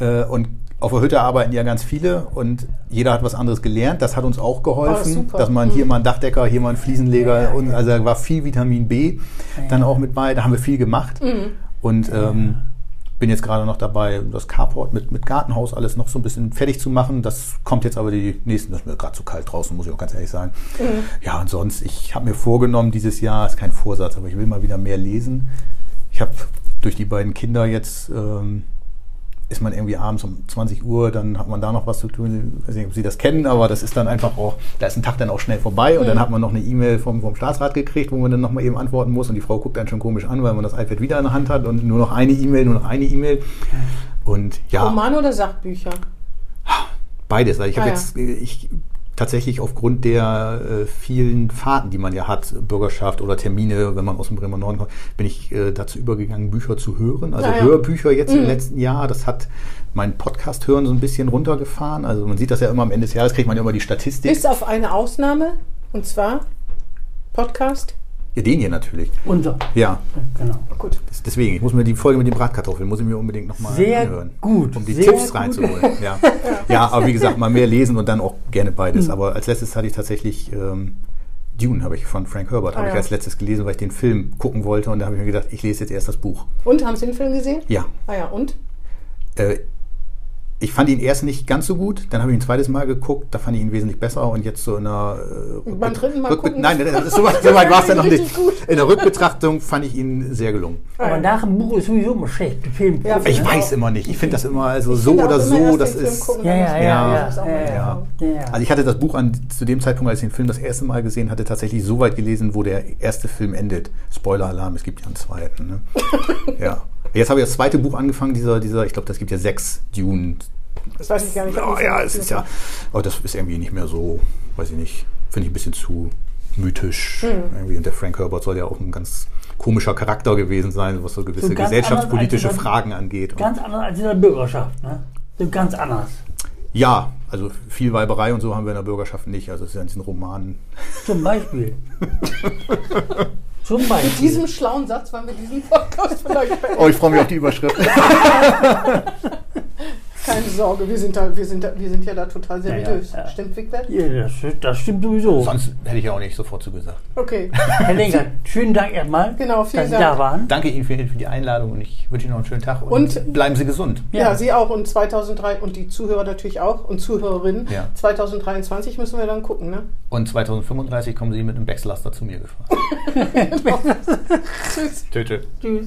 äh, und auf der Hütte arbeiten ja ganz viele und jeder hat was anderes gelernt. Das hat uns auch geholfen, super. dass man hier mal einen Dachdecker, hier mal einen Fliesenleger und also da war viel Vitamin B dann auch mit bei. Da haben wir viel gemacht und ähm, bin jetzt gerade noch dabei, das Carport mit, mit Gartenhaus alles noch so ein bisschen fertig zu machen. Das kommt jetzt aber die nächsten, das ist mir gerade zu kalt draußen, muss ich auch ganz ehrlich sagen. Ja, und sonst, ich habe mir vorgenommen, dieses Jahr, ist kein Vorsatz, aber ich will mal wieder mehr lesen. Ich habe durch die beiden Kinder jetzt, ähm, ist man irgendwie abends um 20 Uhr, dann hat man da noch was zu tun. Ich weiß nicht, ob Sie das kennen, aber das ist dann einfach auch, da ist ein Tag dann auch schnell vorbei und dann hat man noch eine E-Mail vom, vom Staatsrat gekriegt, wo man dann nochmal eben antworten muss und die Frau guckt einen schon komisch an, weil man das iPad wieder in der Hand hat und nur noch eine E-Mail, nur noch eine E-Mail. Und ja. Roman oder Sachbücher? Beides. weil Ich habe Ah, ja. jetzt ich tatsächlich aufgrund der äh, vielen Fahrten, die man ja hat, Bürgerschaft oder Termine, wenn man aus dem Bremer Norden kommt, bin ich äh, dazu übergegangen, Bücher zu hören. Also Ah, ja. Hörbücher jetzt Mhm. im letzten Jahr. Das hat mein Podcast hören so ein bisschen runtergefahren. Also man sieht das ja immer am Ende des Jahres, kriegt man ja immer die Statistik. Bis auf eine Ausnahme, und zwar Podcast. Ja, den hier natürlich. Unser. Ja, Genau. Gut. deswegen. Ich muss mir die Folge mit den Bratkartoffeln, muss ich mir unbedingt nochmal Sehr anhören. gut, Um die sehr Tipps gut. reinzuholen. Ja. ja, aber wie gesagt, mal mehr lesen und dann auch gerne beides. Aber als letztes hatte ich tatsächlich ähm, Dune, habe ich von Frank Herbert, habe Ah, ich ja. als letztes gelesen, weil ich den Film gucken wollte und da habe ich mir gedacht, ich lese jetzt erst das Buch. Und haben Sie den Film gesehen? Ja. Ah ja, und? Äh, ich fand ihn erst nicht ganz so gut, dann habe ich ihn ein zweites Mal geguckt, da fand ich ihn wesentlich besser und jetzt so in der äh, Beim dritten Mal gucken, Nein, das- so weit, so weit war es dann noch nicht. Gut. In der Rückbetrachtung fand ich ihn sehr gelungen. Aber nach dem Buch ist sowieso immer schlecht. Der Film. Ja, Ich weiß immer nicht. Ich finde das immer also so oder immer so, das ist. Ja, ja, ja, ja, ja, Erfahrung. ja, ja. Also ich hatte das Buch an, zu dem Zeitpunkt, als ich den Film das erste Mal gesehen hatte, tatsächlich so weit gelesen, wo der erste Film endet. Spoiler-Alarm, es gibt ja einen zweiten. Ne? ja. Jetzt habe ich das zweite Buch angefangen, dieser, dieser, ich glaube, das gibt ja sechs Dune. Das weiß ich gar nicht. Ja, ja, es ist ja, aber das ist irgendwie nicht mehr so, weiß ich nicht, finde ich ein bisschen zu mythisch. Hm. Irgendwie. Und der Frank Herbert soll ja auch ein ganz komischer Charakter gewesen sein, was so gewisse So gesellschaftspolitische als Fragen angeht. Ganz anders als in der Bürgerschaft. Ne? So ganz anders. Ja, also viel Weiberei und so haben wir in der Bürgerschaft nicht. Also es ist ja in diesen Romanen. Zum Beispiel. Zum Beispiel. Mit diesem schlauen Satz wollen wir diesen Podcast vielleicht beenden. Oh, ich freue mich auf die Überschrift. Keine Sorge, wir sind, da, wir, sind da, wir sind ja da total seriös. Ja, ja, ja. Stimmt, Wigbert? Ja, das, das stimmt sowieso. Sonst hätte ich ja auch nicht sofort zugesagt. Okay. Herr Lenker, schönen Dank erstmal, Genau, vielen dass Sie Dank. da waren. Danke Ihnen für, für die Einladung und ich wünsche Ihnen noch einen schönen Tag und, Und- bleiben Sie gesund. Ja. Ja. Sie auch und 2003 und die Zuhörer natürlich auch und Zuhörerinnen. Ja. 2023 müssen wir dann gucken, ne? Und 2035 kommen Sie mit einem Backslaster zu mir gefahren. Tschüss. tschö. Tschüss.